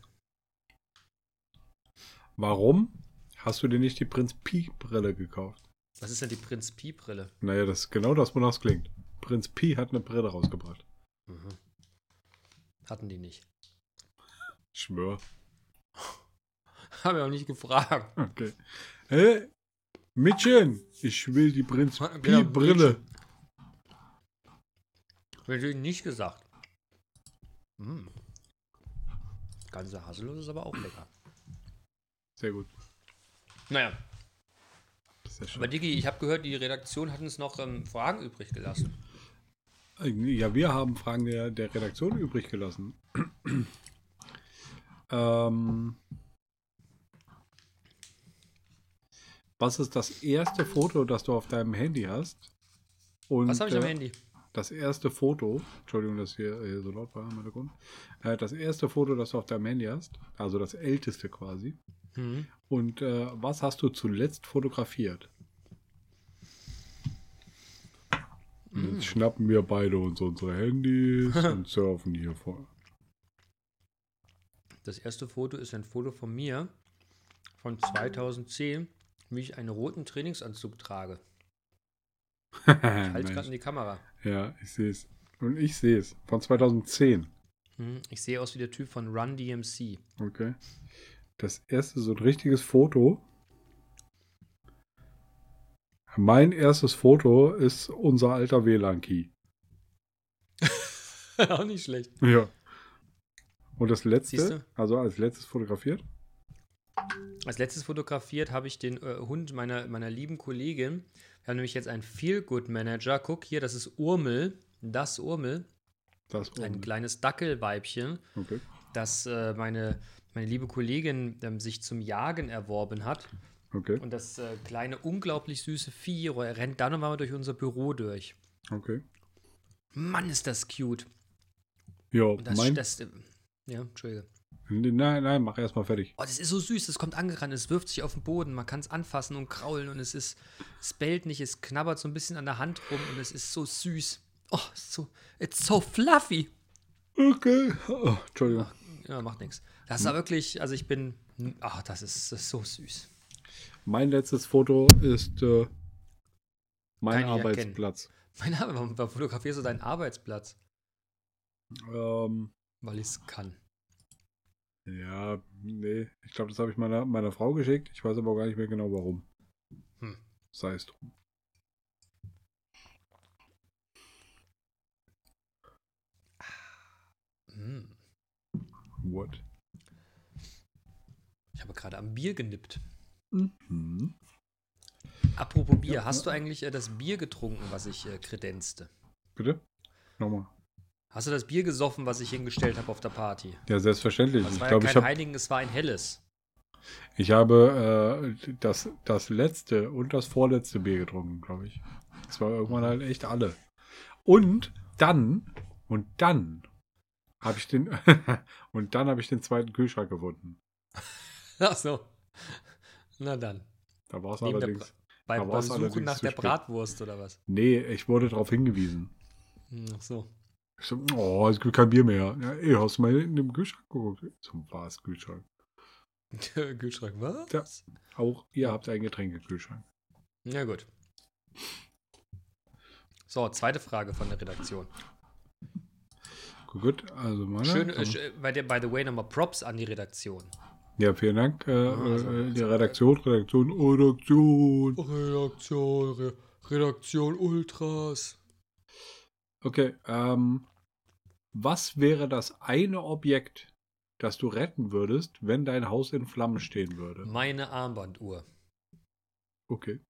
Warum hast du dir nicht die Prinz Pi Brille gekauft? Was ist denn die Prinz Pi-Brille? Naja, das ist genau das, wonach es klingt. Prinz Pi hat eine Brille rausgebracht. Mhm. Hatten die nicht. Schwör. [LAUGHS] Haben wir auch nicht gefragt. Okay. Hä? Mädchen, ich will die Prinz Genau, Pi Brille. Wird ihnen nicht gesagt. Mm. Ganze Haselnuss ist aber auch lecker. Sehr gut. Naja, aber. Digi, ich habe gehört, die Redaktion hat uns noch ähm, Fragen übrig gelassen. Ja, wir haben Fragen der, der Redaktion übrig gelassen. [CLEARS THROAT] ähm, was ist das erste Foto, das du auf deinem Handy hast? Und, Was habe ich am äh, Handy? Das erste Foto, Entschuldigung, dass hier, hier so laut war im Hintergrund. Äh, das erste Foto, das du auf deinem Handy hast, also das älteste quasi. Mhm. Und äh, was hast du zuletzt fotografiert? Mm. Jetzt schnappen wir beide uns unsere Handys [LAUGHS] und surfen hier vor. Das erste Foto ist ein Foto von mir von 2010, wie ich einen roten Trainingsanzug trage. Ich [LAUGHS] halte gerade in die Kamera. ja, ich sehe es. Und ich sehe es. Von 2010. Mhm. Ich sehe aus wie der Typ von Run DMC. Okay. Das erste so ein richtiges Foto. Mein erstes Foto ist unser alter WLAN-Key. [LAUGHS] auch nicht schlecht. Ja. Und das letzte, also als letztes fotografiert? Als letztes fotografiert habe ich den äh, Hund meiner, meiner lieben Kollegin. Wir haben nämlich jetzt einen Feel-Good-Manager. Guck hier, das ist Urmel. Das Urmel. Das Ein oben. kleines Dackelweibchen, Okay. das äh, meine, meine liebe Kollegin ähm, sich zum Jagen erworben hat. Okay. Und das äh, kleine, unglaublich süße Vieh rennt dann nochmal durch unser Büro durch. Okay. Mann, ist das cute. Ja, das, mein. das, äh, ja, Entschuldige. Nein, nein, mach erstmal fertig. Oh, das ist so süß, es kommt angerannt, es wirft sich auf den Boden, man kann es anfassen und kraulen und es ist, es bellt nicht, es knabbert so ein bisschen an der Hand rum und es ist so süß. Oh, so, it's so fluffy. Okay. Oh, Entschuldigung. Ja, macht nichts. Das ist aber wirklich, also ich bin, ach, das ist, das ist so süß. Mein letztes Foto ist äh, mein Kann Arbeitsplatz. Mein Name, warum, warum fotografierst du deinen Arbeitsplatz? Ähm, Weil ich es kann. ja, nee. Ich glaube, das habe ich meiner, meiner Frau geschickt. Ich weiß aber auch gar nicht mehr genau warum. Hm. Sei es drum. Hm. What? Ich habe gerade am Bier genippt. Mhm. Apropos Bier, Ja, hast ja. du eigentlich äh, das Bier getrunken, was ich äh, kredenzte? Bitte? Nochmal. Hast du das Bier gesoffen, was ich hingestellt habe auf der Party? Ja, selbstverständlich. Ich war glaube, ja ich, kein hab, Heiligen, es war ein helles. ich habe äh, das, das letzte und das vorletzte Bier getrunken, glaube ich. Das war irgendwann halt echt alle. Und dann, und dann habe ich den, [LAUGHS] und dann habe ich den zweiten Kühlschrank gefunden. Ach so. Na dann. Da war es allerdings. Beim, Da beim Suchen nach der spät. Bratwurst oder was? Nee, ich wurde darauf hingewiesen. Hm, Ach so. Ich so, oh, es gibt kein Bier mehr. Ja, ey, hast du mal in dem Kühlschrank geguckt? So war es Kühlschrank. [LAUGHS] Kühlschrank, was? Ja. Auch ihr habt einen Getränkekühlschrank. Ja, gut. So, zweite Frage von der Redaktion. Gut, also meine. Schön, äh, by the way, nochmal Props an die Redaktion. ja, vielen Dank. Äh, also, äh, die also, Redaktion, Redaktion, Redaktion. Redaktion, Re Redaktion Ultras. Okay, ähm, was wäre das eine Objekt, das du retten würdest, wenn dein Haus in Flammen stehen würde? Meine Armbanduhr. Okay.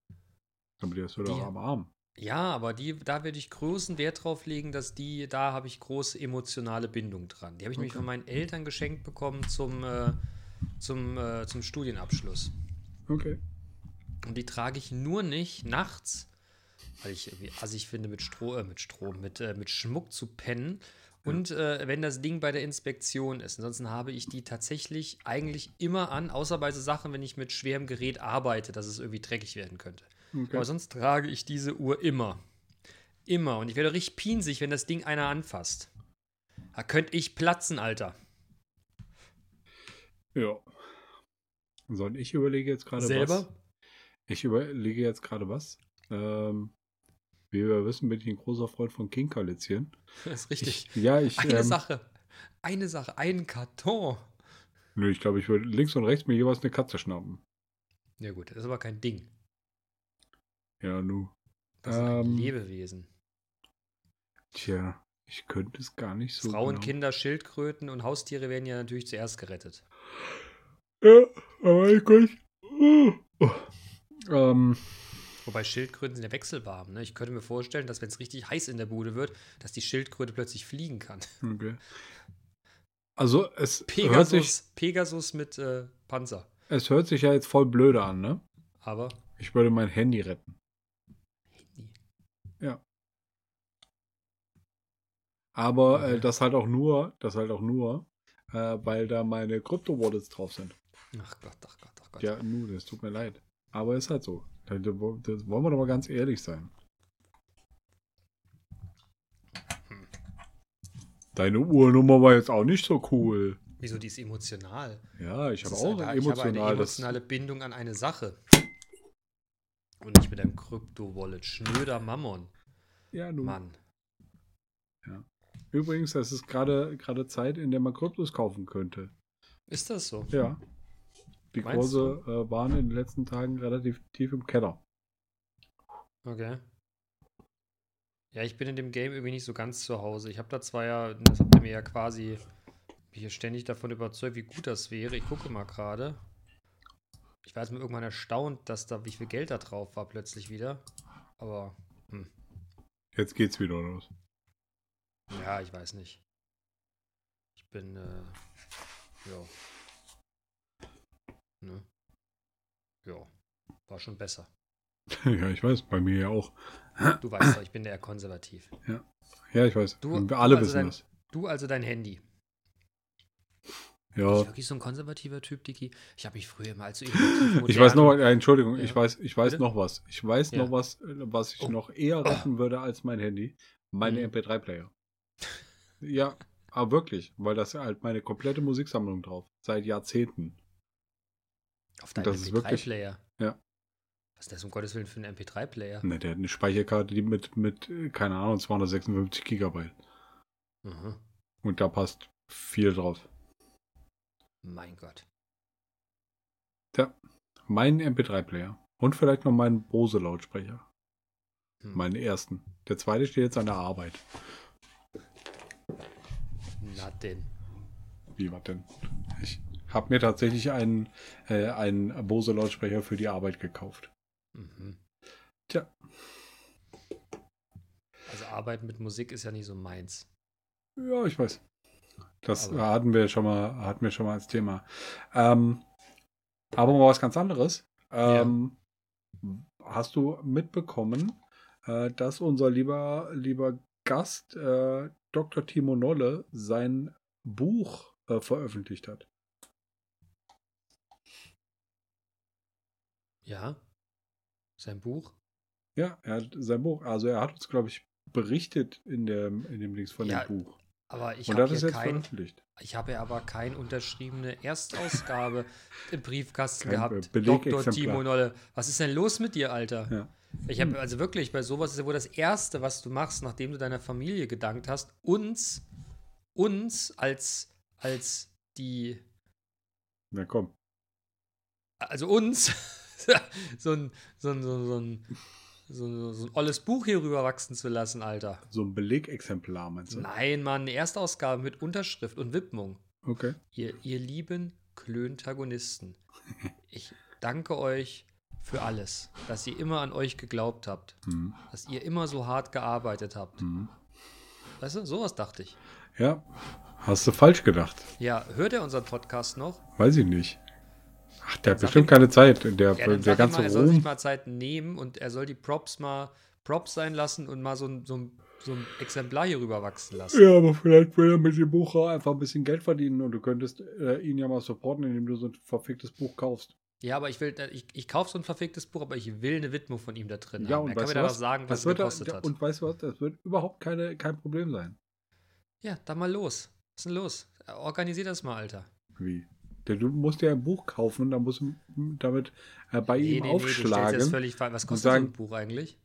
Aber die hast du Die- doch am Arm. Ja, aber die, da würde ich großen Wert drauf legen, dass die, da habe ich große emotionale Bindung dran. Die habe ich nämlich Okay. von meinen Eltern geschenkt bekommen zum, äh, zum, äh, zum Studienabschluss. Okay. Und die trage ich nur nicht nachts, weil ich irgendwie assig finde, mit Stroh, äh, mit Strom, mit, äh, mit Schmuck zu pennen. Und äh, wenn das Ding bei der Inspektion ist. Ansonsten habe ich die tatsächlich eigentlich immer an, außer bei so Sachen, wenn ich mit schwerem Gerät arbeite, dass es irgendwie dreckig werden könnte. Okay. Aber sonst trage ich diese Uhr immer. Immer. Und ich werde richtig pinsig, wenn das Ding einer anfasst. Da könnte ich platzen, Alter. Ja. So, und ich überlege jetzt gerade Selber? was. Ich überlege jetzt gerade was. Ähm, wie wir wissen, bin ich ein großer Freund von Kinkerlitzchen. [LAUGHS] Das ist richtig. Ich, ja, ich. Eine ähm, Sache. Eine Sache. Einen Karton. Nö, ich glaube, ich würde links und rechts mir jeweils eine Katze schnappen. Ja gut, das ist aber kein Ding. Ja, nu. Das ist ein Ähm, Lebewesen. Tja, ich könnte es gar nicht so. Frauen, genau. Kinder, Schildkröten und Haustiere werden ja natürlich zuerst gerettet. Ja, aber ich könnte. Oh. Oh. Ähm, Wobei Schildkröten sind ja wechselwarm. Ne? Ich könnte mir vorstellen, dass wenn es richtig heiß in der Bude wird, dass die Schildkröte plötzlich fliegen kann. okay. Also, es hört, sich, Pegasus, Pegasus mit äh, Panzer. es hört sich ja jetzt voll blöde an, ne? Aber Ich würde mein Handy retten. Handy. Aber äh, das halt auch nur, das halt auch nur, äh, weil da meine Krypto-Wallets drauf sind. Ach Gott, ach Gott, ach Gott. Ja, nu, das tut mir leid. Aber ist halt so. Da, da, wo- das wollen wir doch mal ganz ehrlich sein. Hm. Deine Uhrnummer war jetzt auch nicht so cool. Wieso, die ist emotional. Ja, ich habe Das auch eine- ich habe eine emotional das. emotionale Bindung an eine Sache. Und nicht mit einem Krypto-Wallet. Schnöder Mammon. Ja, nu. Mann. Übrigens, es ist gerade gerade Zeit, in der man Kryptos kaufen könnte. Ist das so? Ja. Die Meinst Kurse äh, waren in den letzten Tagen relativ tief im Keller. Okay. Ja, ich bin in dem Game irgendwie nicht so ganz zu Hause. Ich habe da zwar ja, das habt ihr mir ja quasi hier ständig davon überzeugt, wie gut das wäre. Ich gucke mal gerade. Ich war jetzt mal irgendwann erstaunt, dass da, wie viel Geld da drauf war plötzlich wieder. Aber, hm, Jetzt geht's wieder los. Ja, ich weiß nicht. Ich bin, äh, ja. Ne? Ja, war schon besser. [LAUGHS] ja, ich weiß, bei mir ja auch. Du weißt doch, ich bin eher konservativ. Ja, ich weiß. Du- Wir alle also wissen dein- das. Du also dein Handy. Ja. Bist du wirklich so ein konservativer Typ, Dicky? Ich habe mich früher so innovativ Ich weiß noch, äh, Entschuldigung, Ja. ich weiß, ich weiß Bitte? noch was. Ich weiß Ja. noch was, äh, was ich Oh. noch eher retten würde als mein Handy. Meine Mhm. MP3-Player. Ja, aber wirklich, weil das halt meine komplette Musiksammlung drauf. Seit Jahrzehnten. Auf deinem das ist wirklich- MP3-Player. ja. Was ist das um Gottes Willen für ein MP3-Player? Ne, der hat eine Speicherkarte, die mit, mit, äh, keine Ahnung, 256 Gigabyte. Mhm. Und da passt viel drauf. Mein Gott. Mein MP3-Player. Und vielleicht noch meinen Bose-Lautsprecher. Hm. Meinen ersten. Der zweite steht jetzt an der Arbeit. Na denn. Wie war denn? Ich habe mir tatsächlich einen, äh, einen Bose-Lautsprecher für die Arbeit gekauft. Mhm. Tja. Also Arbeiten mit Musik ist ja nicht so meins. Ja, ich weiß. Das Aber- hatten wir schon mal, hatten wir schon mal als Thema. Ähm, aber mal was ganz anderes. Ähm, Hast du mitbekommen, äh, dass unser lieber, lieber Gast, äh, Dr. Timo Nolle, sein Buch äh, veröffentlicht hat? Ja. Sein Buch? Ja, er hat sein Buch. Also er hat uns, glaube ich, berichtet in dem, in dem Links von Ja, dem Buch. Aber ich habe ja kein, veröffentlicht. ich habe ja aber keine unterschriebene Erstausgabe im Briefkasten Kein gehabt. Belegexemplar. Dr. Timo Nolle. Was ist denn los mit dir, Alter? Ja. Ich habe also wirklich, bei sowas ist ja wohl das Erste, was du machst, nachdem du deiner Familie gedankt hast, uns, uns als, als die, Na komm. also uns, [LAUGHS] so ein, so ein, so ein, so ein, so ein, so ein olles Buch hier rüber wachsen zu lassen, Alter. So ein Belegexemplar, meinst du? Nein, Mann, eine Erstausgabe mit Unterschrift und Widmung. Okay. Ihr, ihr lieben Klöntagonisten, [LAUGHS] ich danke euch für alles, dass ihr immer an euch geglaubt habt, Mhm. dass ihr immer so hart gearbeitet habt. Mhm. Weißt du, sowas dachte ich. Ja, hast du falsch gedacht. Ja, hört er unseren Podcast noch? Weiß ich nicht. Ach, der hat Sag bestimmt ihm- keine Zeit. Der, Ja, der ganze mal, er soll sich mal Zeit nehmen und er soll die Props mal Props sein lassen und mal so ein, so ein, so ein Exemplar hier rüber wachsen lassen. Ja, aber vielleicht will er mit dem Buch einfach ein bisschen Geld verdienen und du könntest äh, ihn ja mal supporten, indem du so ein verficktes Buch kaufst. Ja, aber ich will, äh, ich, ich kaufe so ein verficktes Buch, aber ich will eine Widmung von ihm da drin Ja, haben. und Er kann mir dann auch was? sagen, was Das es wird gekostet ja, hat. Und weißt du was? Das wird überhaupt keine, kein Problem sein. Ja, dann mal los. Was ist denn los? Organisier das mal, Alter. Wie? Denn du musst ja ein Buch kaufen und dann musst du damit äh, bei ihm du stellst aufschlagen. jetzt völlig. Was kostet sagen- so ein Buch eigentlich?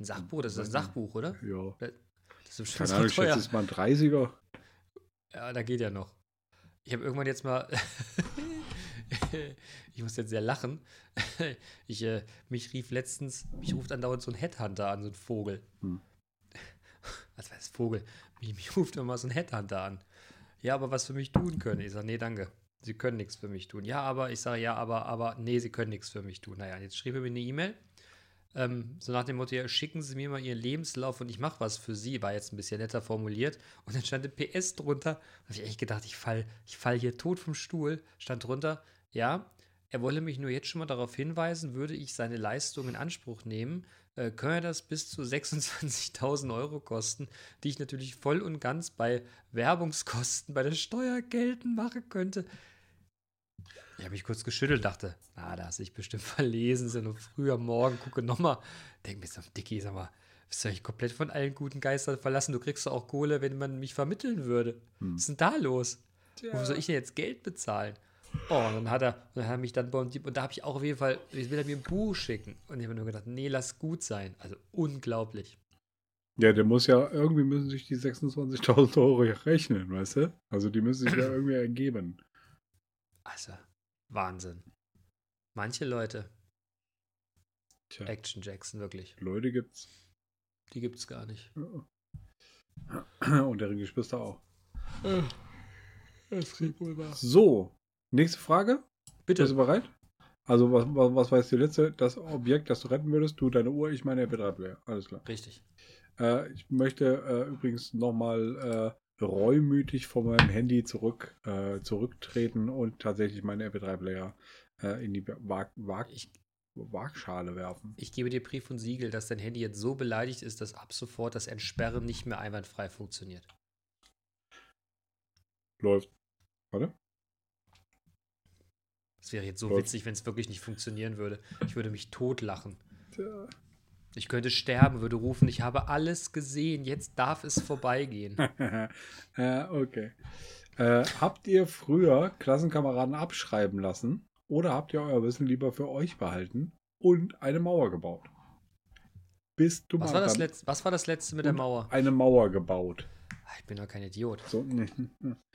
Ein Sachbuch? Das ist ein Sachbuch, oder? ja. Das ist Keine Ahnung, ich schätze, es ist mal ein 30er. Ja, da geht ja noch. Ich habe irgendwann jetzt mal. [LAUGHS] [LAUGHS] ich muss jetzt sehr lachen. [LAUGHS] Ich, äh, mich rief letztens, mich ruft andauernd so ein Headhunter an, so ein Vogel. Hm. [LAUGHS] Was heißt Vogel? Mich, mich ruft immer so ein Headhunter an. Ja, aber was für mich tun können? Ich sage, nee, danke. Sie können nichts für mich tun. Ja, aber ich sage, ja, aber, aber, nee, Sie können nichts für mich tun. Naja, jetzt schrieb er mir eine E-Mail. Ähm, so nach dem Motto, ja, schicken Sie mir mal Ihren Lebenslauf und ich mache was für Sie. War jetzt ein bisschen netter formuliert. Und dann stand ein PS drunter. Da habe ich echt gedacht, ich fall, ich fall hier tot vom Stuhl. Stand drunter, ja, er wolle mich nur jetzt schon mal darauf hinweisen, würde ich seine Leistung in Anspruch nehmen, äh, könne das bis zu [LAUGHS] 26.000 Euro kosten, die ich natürlich voll und ganz bei Werbungskosten bei der Steuer geltend machen könnte. Ich habe mich kurz geschüttelt, dachte, na, da hast du dich bestimmt [LAUGHS] verlesen, ist ja nur früh am Morgen, gucke nochmal. Denk mir so, Dicky, sag mal, bist du eigentlich komplett von allen guten Geistern verlassen? Du kriegst doch auch Kohle, wenn man mich vermitteln würde. Hm. Was ist denn da los? Wofür soll ich denn jetzt Geld bezahlen? Oh, und dann hat er, dann hat er mich dann und da habe ich auch auf jeden Fall, jetzt will er mir ein Buch schicken. Und ich habe nur gedacht, nee, lass gut sein. Also unglaublich. Ja, der muss ja, irgendwie müssen sich die 26.000 Euro rechnen, weißt du? Also die müssen sich ja [CLEARS THROAT] irgendwie ergeben. Also, Wahnsinn. Manche Leute, Tja, Action Jackson, wirklich, Leute gibt's. die gibt es gar nicht. [CLEARS THROAT] Und deren Geschwister auch. Das kriegt wohl wahr. So, nächste Frage. Bitte. Bist du bereit? Also, was, was, was war jetzt die letzte? Das Objekt, das du retten würdest, du, deine Uhr, ich meine MP3-Player. Alles klar. Richtig. Äh, ich möchte äh, übrigens nochmal äh, reumütig von meinem Handy zurück, äh, zurücktreten und tatsächlich meine MP3-Player äh, in die Waag, Waag, Ich, Waagschale werfen. ich gebe dir Brief und Siegel, dass dein Handy jetzt so beleidigt ist, dass ab sofort das Entsperren nicht mehr einwandfrei funktioniert. Läuft. Warte. Das wäre jetzt so Läuft. witzig, wenn es wirklich nicht funktionieren würde. Ich würde mich totlachen. Tja. Ich könnte sterben, würde rufen, ich habe alles gesehen, jetzt darf es vorbeigehen. [LAUGHS] äh, okay. Äh, habt ihr früher Klassenkameraden abschreiben lassen oder habt ihr euer Wissen lieber für euch behalten und eine Mauer gebaut? Bist du Was war, das letzte, was war das letzte mit der Mauer? Eine Mauer gebaut. Ah, Ich bin doch kein Idiot. So, nee.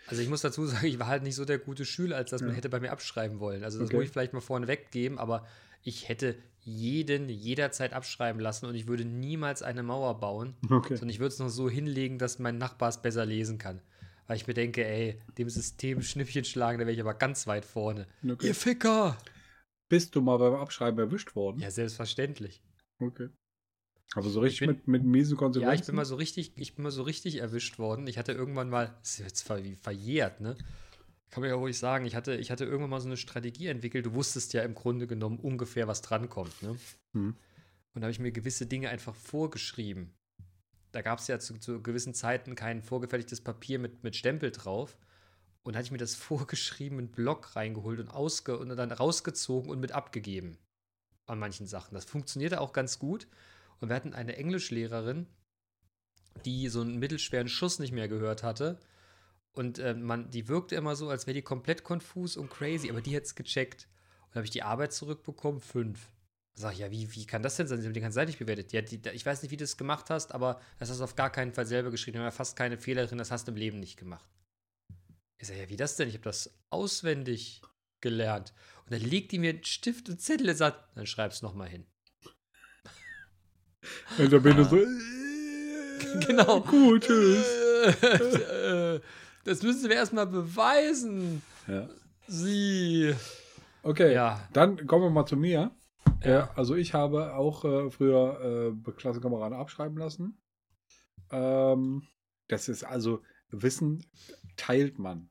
Also ich muss dazu sagen, ich war halt nicht so der gute Schüler, als dass man Ja. hätte bei mir abschreiben wollen. Also das Okay. muss ich vielleicht mal vorne weggeben, aber ich hätte jeden jederzeit abschreiben lassen und ich würde niemals eine Mauer bauen, Okay. sondern ich würde es noch so hinlegen, dass mein Nachbar es besser lesen kann. Weil ich mir denke, ey, dem System Schnippchen schlagen, da wäre ich aber ganz weit vorne. okay. Ihr Ficker! Bist du mal beim Abschreiben erwischt worden? Ja, selbstverständlich. Okay. Aber so richtig bin- mit, mit miesen Konsequenzen? Ja, ich bin mal so richtig, ich bin mal so richtig erwischt worden. Ich hatte irgendwann mal, das ist jetzt ver wie verjährt, ne? Kann man ja ruhig sagen, ich hatte, ich hatte irgendwann mal so eine Strategie entwickelt. Du wusstest ja im Grunde genommen ungefähr, was drankommt, ne? Hm. Und da habe ich mir gewisse Dinge einfach vorgeschrieben. Da gab es ja zu, zu gewissen Zeiten kein vorgefertigtes Papier mit, mit Stempel drauf. Und da hatte ich mir das [LAUGHS] vorgeschrieben in einen Block reingeholt und, ausge und dann rausgezogen und mit abgegeben. An manchen Sachen. Das funktionierte auch ganz gut. Und wir hatten eine Englischlehrerin, die so einen mittelschweren Schuss nicht mehr gehört hatte. Und äh, man, die wirkte immer so, als wäre die komplett konfus und crazy, aber die hat es gecheckt. Und habe ich die Arbeit zurückbekommen, fünf. Sag ich, ja, wie, wie kann das denn sein? Sie haben die ganze Zeit nicht bewertet. Ja, die, ich weiß nicht, wie du das gemacht hast, aber das hast du auf gar keinen Fall selber geschrieben. Da ja fast keine Fehler drin, das hast du im Leben nicht gemacht. Ich sage, ja, wie das denn? Ich habe das auswendig gelernt. Und dann legt die mir einen Stift und Zettel und sagt, dann schreib's nochmal hin. Und da bin ich Ah. so. [LAUGHS] Genau. Gut, tschüss. Äh, das müssen wir erstmal beweisen. Ja. Sie. Okay, Ja. dann kommen wir mal zu mir. Ja. Also ich habe auch äh, früher äh, Klassenkameraden abschreiben lassen. Ähm, das ist also Wissen teilt man.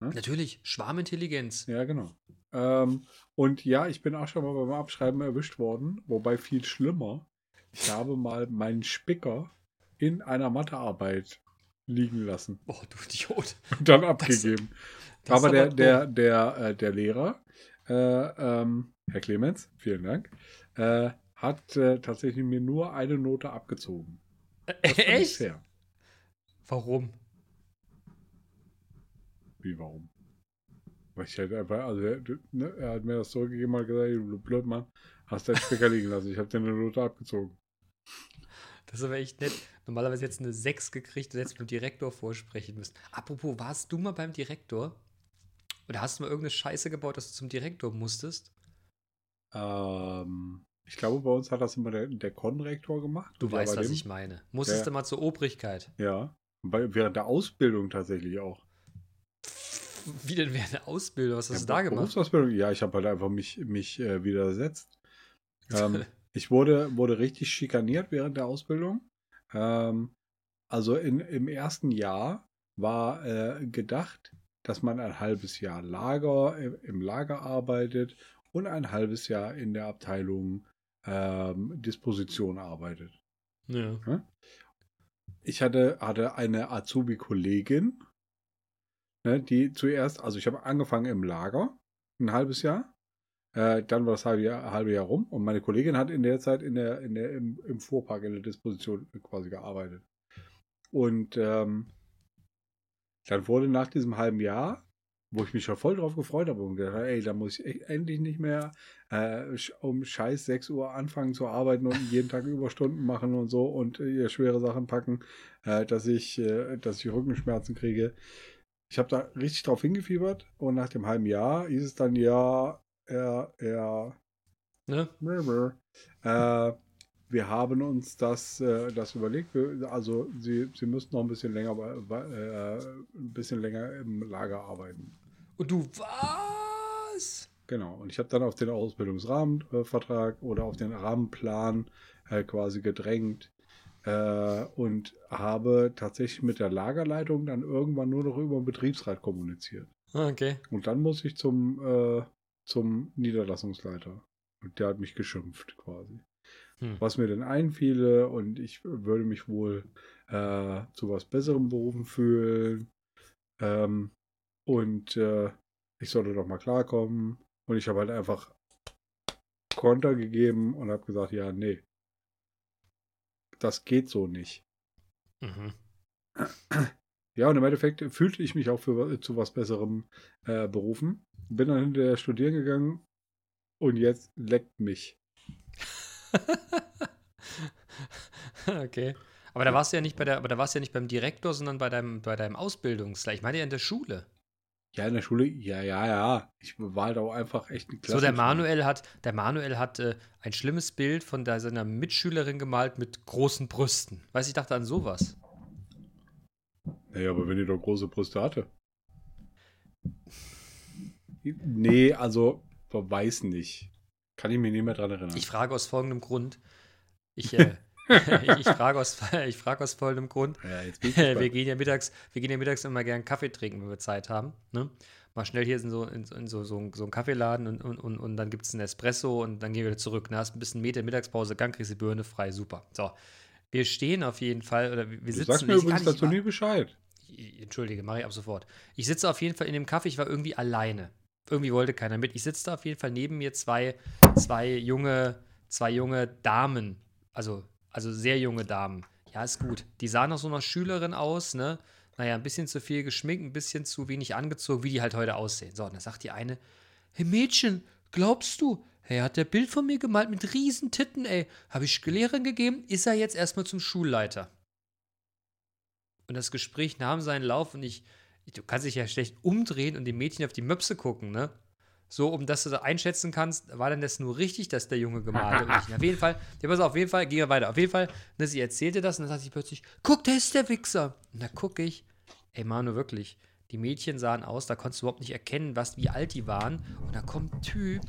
Natürlich, Schwarmintelligenz. Ja, genau. Ähm, und ja, ich bin auch schon mal beim Abschreiben erwischt worden, wobei viel schlimmer. Ich habe mal meinen Spicker in einer Mathearbeit liegen lassen Boah, du Idiot. und dann abgegeben. das aber ist der, aber der, der, äh, der Lehrer, äh, ähm, Herr Clemens, vielen Dank, äh, hat äh, tatsächlich mir nur eine Note abgezogen. Äh, Das Echt? Fair. Warum? Wie, warum? Weil ich halt einfach, also er, ne, er hat mir das zurückgegeben und gesagt, du blöd Mann, hast deinen Spicker liegen lassen. Ich habe dir eine Note abgezogen. Das ist aber echt nett. Normalerweise jetzt eine 6 gekriegt und jetzt mit dem Direktor vorsprechen müssen. Apropos, warst du mal beim Direktor? Oder hast du mal irgendeine Scheiße gebaut, dass du zum Direktor musstest? Ähm, ich glaube, bei uns hat das immer der, der Konrektor gemacht. Du weißt, was dem- ich meine. Musstest du mal zur Obrigkeit? Ja. Bei, während der Ausbildung tatsächlich auch. Wie denn während der Ausbildung? Was hast du Ja, da gemacht? Berufsausbildung? Ja, ich habe halt einfach mich, mich äh, widersetzt. Ähm, [LAUGHS] ich wurde, wurde richtig schikaniert während der Ausbildung. Ähm, also in, im ersten Jahr war äh, gedacht, dass man ein halbes Jahr Lager im, im Lager arbeitet und ein halbes Jahr in der Abteilung ähm, Disposition arbeitet. ja. Ich hatte, hatte eine Azubi-Kollegin, ne, die zuerst, also ich habe angefangen im Lager, ein halbes Jahr. Äh, dann war das halbe Jahr, halbe Jahr rum und meine Kollegin hat in der Zeit in der, in der, im, im Fuhrpark in der Disposition quasi gearbeitet. Und ähm, dann wurde nach diesem halben Jahr, wo ich mich schon voll drauf gefreut habe und gedacht, ey, da muss ich endlich nicht mehr äh, um scheiß 6 Uhr anfangen zu arbeiten und jeden Tag Überstunden machen und so und äh, schwere Sachen packen, äh, dass ich, äh, dass ich Rückenschmerzen kriege. Ich habe da richtig drauf hingefiebert und nach dem halben Jahr hieß es dann, ja, er, er, Ne? äh, wir haben uns das, äh, das überlegt. Wir, also sie, sie müssten noch ein bisschen länger, äh, ein bisschen länger im Lager arbeiten. Und du, was? Genau. Und ich habe dann auf den Ausbildungsrahmenvertrag oder auf den Rahmenplan äh, quasi gedrängt äh, und habe tatsächlich mit der Lagerleitung dann irgendwann nur noch über den Betriebsrat kommuniziert. Ah, Okay. Und dann muss ich zum, äh, zum Niederlassungsleiter. Und der hat mich geschimpft quasi. Hm. Was mir denn einfiele und ich würde mich wohl äh, zu was Besserem berufen fühlen. Ähm, und äh, ich sollte doch mal klarkommen. Und ich habe halt einfach Konter gegeben und habe gesagt, ja, nee, das geht so nicht. Mhm. Ja, und im Endeffekt fühlte ich mich auch für, zu was Besserem äh, berufen. Bin dann hinterher studieren gegangen und jetzt leckt mich. [LAUGHS] okay. Aber da warst du ja nicht bei der, aber da warst du ja nicht beim Direktor, sondern bei deinem, bei deinem Ausbildungsleiter. Ich meine ja in der Schule. Ja, in der Schule, ja, ja, ja. Ich war halt auch einfach echt ein So, der. Manuel hat, der Manuel hat äh, ein schlimmes Bild von der, seiner Mitschülerin gemalt mit großen Brüsten. Weiß ich dachte an sowas. Naja, aber wenn die doch große Brüste hatte. Nee, also, weiß nicht. Kann ich mich nicht mehr dran erinnern. Ich frage aus folgendem Grund. Ich, äh, [LAUGHS] [LAUGHS] ich frage aus, [LAUGHS] ich frage aus folgendem Grund. ja, wir gehen ja mittags, wir gehen ja mittags immer gern Kaffee trinken, wenn wir Zeit haben. Ne? Mal schnell hier in so, in, in so, so, so einen Kaffeeladen und, und, und, und dann gibt es einen Espresso und dann gehen wir wieder zurück. Ne? Hast ein bisschen Meter Mittagspause, Gang kriegst die Birne frei, super. So. Wir stehen auf jeden Fall, oder wir Du sitzen. sagst mir ich übrigens dazu nie Bescheid. Ich- Entschuldige, mache ich ab sofort. Ich sitze auf jeden Fall in dem Kaffee, ich war irgendwie alleine. Irgendwie wollte keiner mit. Ich sitze da auf jeden Fall neben mir zwei, zwei junge, zwei junge Damen. Also, also sehr junge Damen. Ja, ist gut. Die sahen nach so einer Schülerin aus, ne? Naja, ein bisschen zu viel geschminkt, ein bisschen zu wenig angezogen, wie die halt heute aussehen. So, und dann sagt die eine, hey Mädchen, glaubst du, er hat der Bild von mir gemalt mit riesen Titten, ey. Habe ich Lehrerin gegeben, ist er jetzt erstmal zum Schulleiter. Und das Gespräch nahm seinen Lauf und ich, du kannst dich ja schlecht umdrehen und dem Mädchen auf die Möpse gucken, ne? So, um dass du da einschätzen kannst, war denn das nur richtig, dass der Junge gemalt hat? [LAUGHS] Auf jeden Fall, ja, pass auf, jeden Fall, gehen wir weiter. Auf jeden Fall, ne, sie erzählte das und dann sagt sie plötzlich, guck, da ist der Wichser. Und da gucke ich, ey, Manu, wirklich, die Mädchen sahen aus, da konntest du überhaupt nicht erkennen, was, wie alt die waren. Und da kommt ein Typ,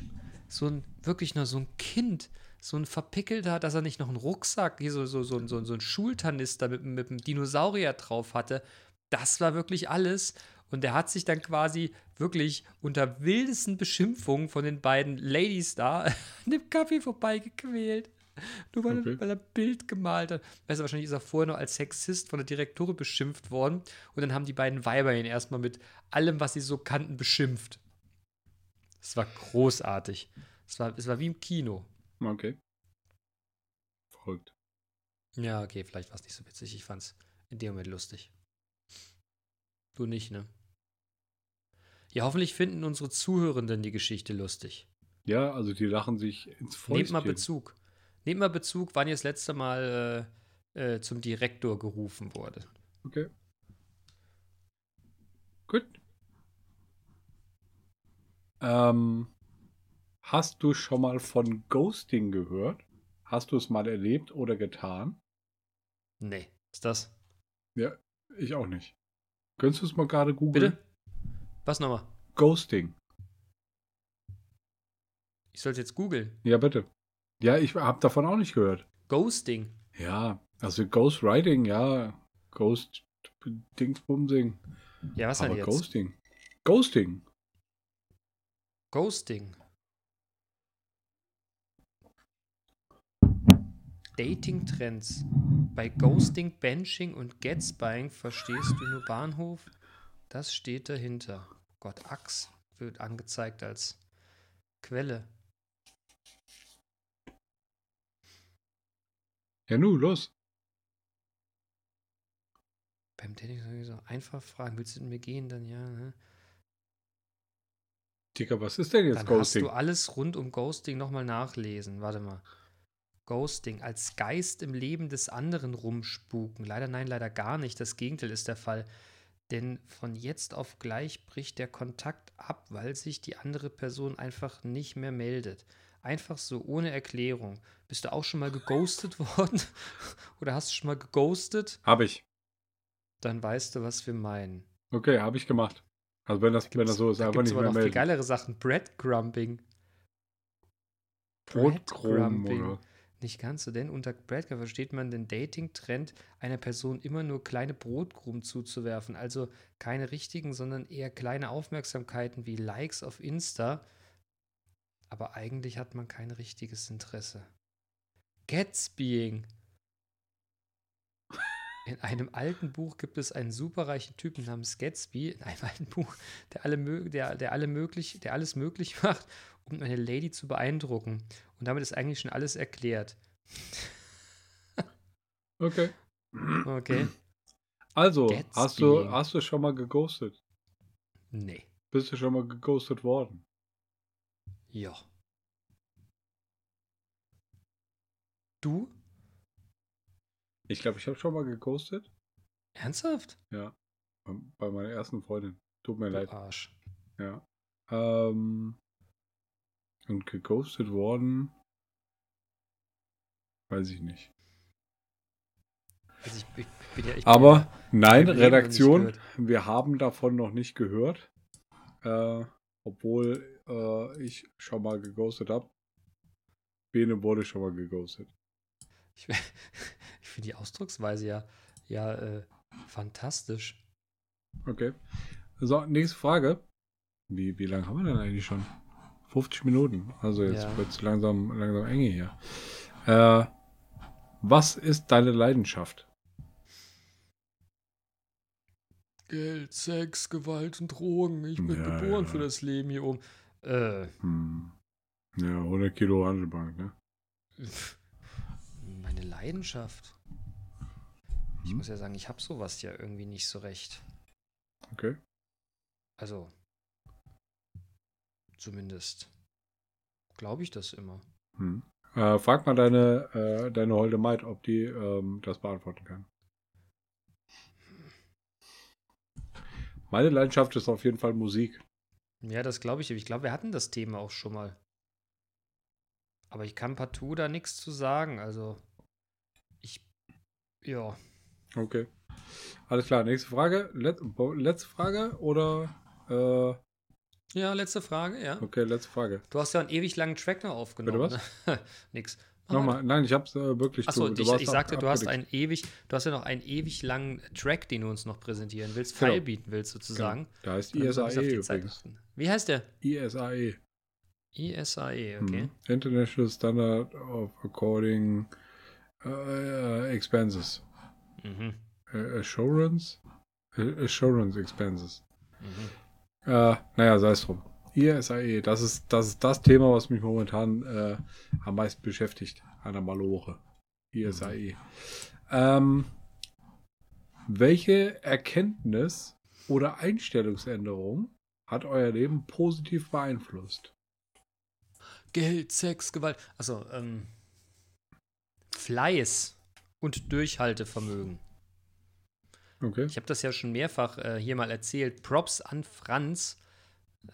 so ein, wirklich noch so ein Kind, so ein verpickelter, dass er nicht noch einen Rucksack, hier so, so, so, so, so ein Schulternister mit, mit einem Dinosaurier drauf hatte. Das war wirklich alles. Und der hat sich dann quasi wirklich unter wildesten Beschimpfungen von den beiden Ladies da an dem Kaffee vorbeigequält. Nur weil, Okay. er, weil er ein Bild gemalt hat. Weißt du, wahrscheinlich ist er vorher noch als Sexist von der Direktorin beschimpft worden. Und dann haben die beiden Weiber ihn erstmal mit allem, was sie so kannten, beschimpft. Es war großartig. Es war, es war wie im Kino. Okay. Verrückt. Ja, okay, vielleicht war es nicht so witzig. Ich fand's in dem Moment lustig. Du nicht, ne? Ja, hoffentlich finden unsere Zuhörenden die Geschichte lustig. Ja, also die lachen sich ins Nehmt mal Fäustchen. Bezug. Nehmt mal Bezug, wann ihr das letzte Mal äh, äh, zum Direktor gerufen wurde. Okay. Gut. Ähm, hast du schon mal von Ghosting gehört? Hast du es mal erlebt oder getan? Nee, ist das? Ja, ich auch nicht. Könntest du es mal gerade googeln? Bitte? Was nochmal? Ghosting. Ich sollte jetzt googeln. Ja, bitte. Ja, ich habe davon auch nicht gehört. Ghosting. Ja, also Ghostwriting, ja. Ghost Dingsbumsing. Ja, was Aber jetzt? Ghosting. Ghosting. Ghosting. Dating-Trends. Bei Ghosting, Benching und Getspying verstehst du nur Bahnhof? Das steht dahinter. Gott, Ax wird angezeigt als Quelle. Ja, nu, los. Beim Dating sowieso einfach fragen, willst du mit mir gehen? Dann ja, ne? Digga, was ist denn jetzt Dann Ghosting? hast du alles rund um Ghosting nochmal nachlesen. Warte mal. Ghosting, als Geist im Leben des anderen rumspuken. Leider nein, leider gar nicht. Das Gegenteil ist der Fall. Denn von jetzt auf gleich bricht der Kontakt ab, weil sich die andere Person einfach nicht mehr meldet. Einfach so, ohne Erklärung. Bist du auch schon mal geghostet [LAUGHS] worden? Oder hast du schon mal geghostet? Habe ich. Dann weißt du, was wir meinen. Okay, habe ich gemacht. Also wenn das, wenn das so ist, da einfach nicht aber mehr noch viel melden. geilere Sachen. Breadcrumbing. Breadcrumbing. oder? Nicht ganz so, denn unter Breadcrumb versteht man den Dating-Trend, einer Person immer nur kleine Brotkrumen zuzuwerfen. Also keine richtigen, sondern eher kleine Aufmerksamkeiten wie Likes auf Insta. Aber eigentlich hat man kein richtiges Interesse. Gatsbying. In einem alten Buch gibt es einen superreichen Typen namens Gatsby, in einem alten Buch, der, alle der, der, alle möglich, der alles möglich [LAUGHS] macht, um eine Lady zu beeindrucken. Und damit ist eigentlich schon alles erklärt. Okay. Okay. Also, hast du, hast du schon mal geghostet? Nee. Bist du schon mal geghostet worden? Ja. Du? Ich glaube, ich habe schon mal geghostet. Ernsthaft? Ja. Bei- Bei meiner ersten Freundin. Tut mir Du leid. Arsch. Ja. Ähm, und geghostet worden. Weiß ich nicht. Also ich, ich ja, Aber nein, Redaktion, wir haben davon noch nicht gehört. Äh, obwohl äh, ich schon mal geghostet habe. Bene wurde schon mal geghostet. Ich, [LAUGHS] ich finde die Ausdrucksweise ja, ja äh, fantastisch. Okay. So, nächste Frage. Wie, wie lange haben wir denn eigentlich schon? 50 Minuten. Also jetzt Ja. wird es langsam, langsam enge hier. Äh, was ist deine Leidenschaft? Geld, Sex, Gewalt und Drogen. Ich bin Ja, geboren ja. für das Leben hier oben. Äh, Hm. Ja, 100 Kilo Handelbank, ne? [LAUGHS] meine Leidenschaft. Ich Hm. muss ja sagen, ich habe sowas ja irgendwie nicht so recht. Okay. Also, zumindest glaube ich das immer. Hm. Äh, frag mal deine, äh, deine Holde Maid, ob die ähm, das beantworten kann. Meine Leidenschaft ist auf jeden Fall Musik. Ja, das glaube ich. Ich glaube, wir hatten das Thema auch schon mal. Aber ich kann partout da nichts zu sagen. Also, ich, ja. Okay. Alles klar, nächste Frage. Let letzte Frage oder? Äh, Ja, letzte Frage, ja. okay, letzte Frage. Du hast ja einen ewig langen Track noch aufgenommen. Bitte Ne? [LAUGHS] Nix. Mach Nochmal, nein, ich hab's äh, wirklich. Achso, ich, ich sagte, du hast einen ewig, du hast ja noch einen ewig langen Track, den du uns noch präsentieren willst, Genau. feilbieten willst sozusagen. Da heißt ISAE Zeit übrigens. Wie heißt der? ISAE. ISAE, okay. Mhm. International Standard of According äh, Expenses. Mhm. Assurance? Assurance Expenses. Mhm. Äh, naja, sei es drum. ISAE, das ist, das ist das Thema, was mich momentan äh, am meisten beschäftigt an der Maloche. ISAE. Ähm, welche Erkenntnis oder Einstellungsänderung hat euer Leben positiv beeinflusst? Geld, Sex, Gewalt. Also, ähm, Fleiß und Durchhaltevermögen. Okay. Ich habe das ja schon mehrfach äh, hier mal erzählt. Props an Franz.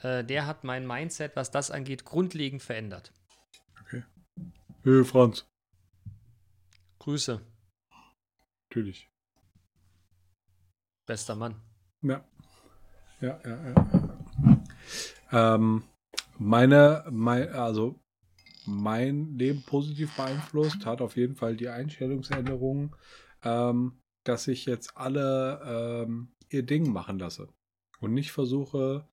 Äh, der hat mein Mindset, was das angeht, grundlegend verändert. Hey, Franz. Grüße, Natürlich. bester Mann. Ja. Ja, ja, ja. ja. Ähm, meine, mein, also mein Leben positiv beeinflusst hat auf jeden Fall die Einstellungsänderung, ähm, dass ich jetzt alle ähm, ihr Ding machen lasse und nicht versuche,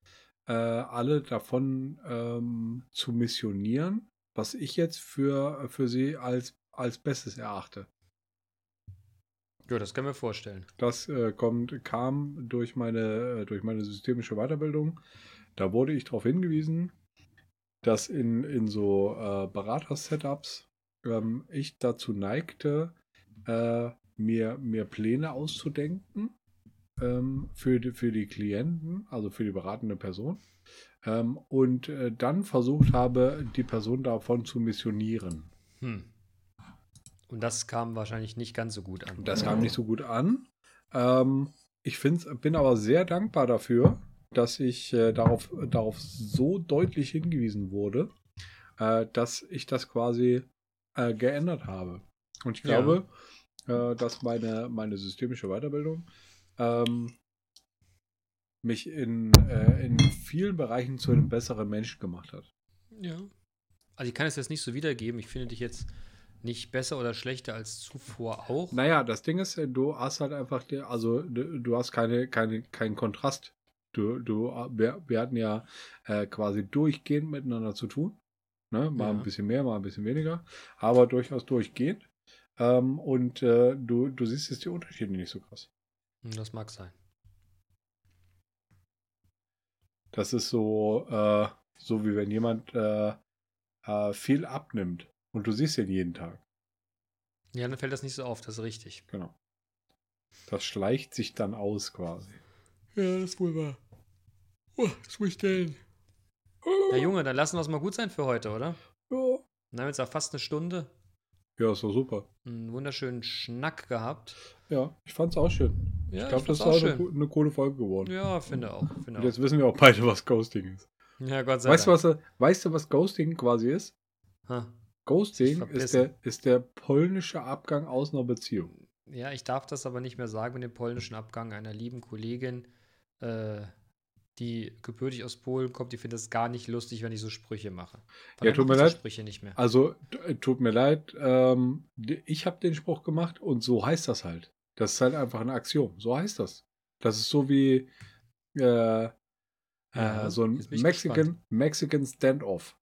äh, alle davon ähm, zu missionieren, was ich jetzt für, für sie als, als Bestes erachte. Ja, das können wir vorstellen. Das äh, kommt, kam durch meine, äh, durch meine systemische Weiterbildung. Da wurde ich darauf hingewiesen, dass in, in so äh, Berater-Setups ähm, ich dazu neigte, äh, mir, mir Pläne auszudenken ähm, für, die, für die Klienten, also für die beratende Person. Ähm, und äh, dann versucht habe, die Person davon zu missionieren. Hm. Und das kam wahrscheinlich nicht ganz so gut an. Das kam nicht so gut an. Ähm, ich find's, bin aber sehr dankbar dafür, dass ich äh, darauf, darauf so deutlich hingewiesen wurde, äh, dass ich das quasi äh, geändert habe. Und ich Ja. Äh, dass meine, meine systemische Weiterbildung ähm, mich in, äh, in vielen Bereichen zu einem besseren Menschen gemacht hat. Ja. Also ich kann es jetzt nicht so wiedergeben. Ich finde dich jetzt nicht besser oder schlechter als zuvor auch. Naja, das Ding ist, äh, du hast halt einfach, also du, du hast keine, keine, keinen Kontrast. Du, du, wir, wir hatten ja äh, quasi durchgehend miteinander zu tun. Ne? Mal Ja. ein bisschen mehr, mal ein bisschen weniger, aber durchaus durchgehend. Ähm, und äh, du, du siehst jetzt die Unterschiede nicht so krass. Hm, Das mag sein. Das ist so, äh, so wie wenn jemand äh, äh, viel abnimmt und du siehst ihn jeden Tag. Ja, dann fällt das nicht so auf, das ist richtig. Genau. Das schleicht sich dann aus quasi. Ja, das ist wohl wahr. Oh, das muss ich stellen. Ja, Junge, dann lassen wir es mal gut sein für heute, oder? Ja. Dann haben wir jetzt auch fast eine Stunde Ja, ist doch super. einen wunderschönen Schnack gehabt. Ja, ich fand's auch schön. Ja, ich glaube, das ist auch auch eine, eine coole Folge geworden. Ja, finde auch. Finde Und auch. jetzt wissen wir auch beide, was Ghosting ist. Ja, Gott sei Weißt du, Dank. was, er- weißt du, was Ghosting quasi ist? Ha. Ghosting ist der, ist der polnische Abgang aus einer Beziehung. Ja, ich darf das aber nicht mehr sagen mit dem polnischen Abgang einer lieben Kollegin, äh, die gebürtig aus Polen kommt. Die findet es gar nicht lustig, wenn ich so Sprüche mache. Ja, tut mir leid. Sprüche nicht mehr. Also, t- tut mir leid, ähm, ich habe den Spruch gemacht und so heißt das halt. Das ist halt einfach ein Axiom. So heißt das. Das ist so wie äh, Ja, äh, so ein bin ich Mexican, Mexican Standoff.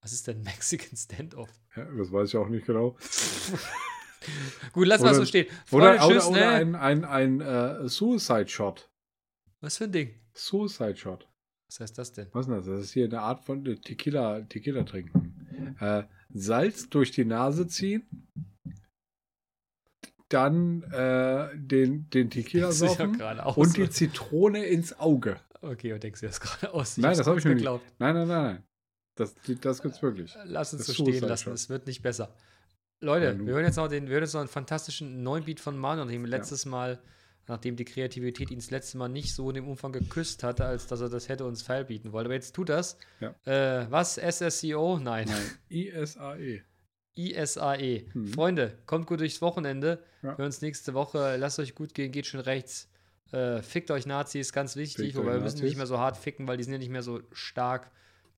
Was ist denn Mexican Standoff? Ja, das weiß ich auch nicht genau. [LAUGHS] Gut, lass mal so stehen. Oder, Freunde, oder, tschüss, oder ne? ein, ein, ein äh, Suicide Shot. Was für ein Ding? Suicide Shot. Was heißt das denn? Was ist das? Das ist hier eine Art von äh, Tequila, Tequila trinken. Äh, Salz durch die Nase ziehen. Dann äh, den, den Tequila ja saufen. und die Zitrone ins Auge. okay, und denkst du das gerade aus? Nein, das habe ich mir nicht. geglaubt. Nein, nein, nein, nein. Das, das gibt's wirklich. Lass uns Das so stehen lassen, es wird nicht besser. Leute, Ja, wir hören jetzt noch den, wir hören jetzt noch einen fantastischen neuen Beat von Manu, nachdem er letztes Mal, nachdem die Kreativität ihn das letzte Mal nicht so in dem Umfang geküsst hatte, als dass er das hätte uns feilbieten wollte. Aber jetzt tut das. Ja. Äh, was? SSCO? Nein. Nein. [LAUGHS] ISAE. ISAE. Mhm. Freunde, kommt gut durchs Wochenende. Ja. Wir hören uns nächste Woche. Lasst euch gut gehen, geht schön rechts. Äh, fickt euch Nazis, ganz wichtig. Fickt Wobei wir müssen nicht mehr so hart ficken, weil die sind ja nicht mehr so stark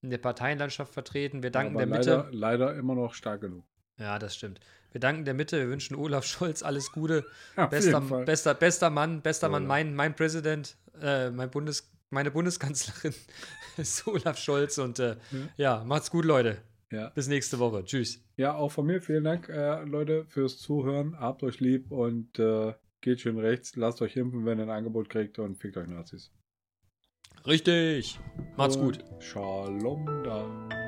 in der Parteienlandschaft vertreten. Wir danken Aber der Mitte. leider, leider immer noch stark genug. Ja, das stimmt. Wir danken der Mitte. Wir wünschen Olaf [LAUGHS] Scholz alles Gute. Ja, Bester, bester, bester Mann, bester Mann, mein, mein Präsident, äh, mein Bundes, meine Bundeskanzlerin [LAUGHS] ist Olaf Scholz. Und äh, ja. macht's gut, Leute. Ja. Bis nächste Woche. Tschüss. ja, auch von mir vielen Dank, äh, Leute, fürs Zuhören. Habt euch lieb und äh, geht schön rechts. Lasst euch impfen, wenn ihr ein Angebot kriegt und fickt euch Nazis. Richtig. Macht's und gut. Shalom dann.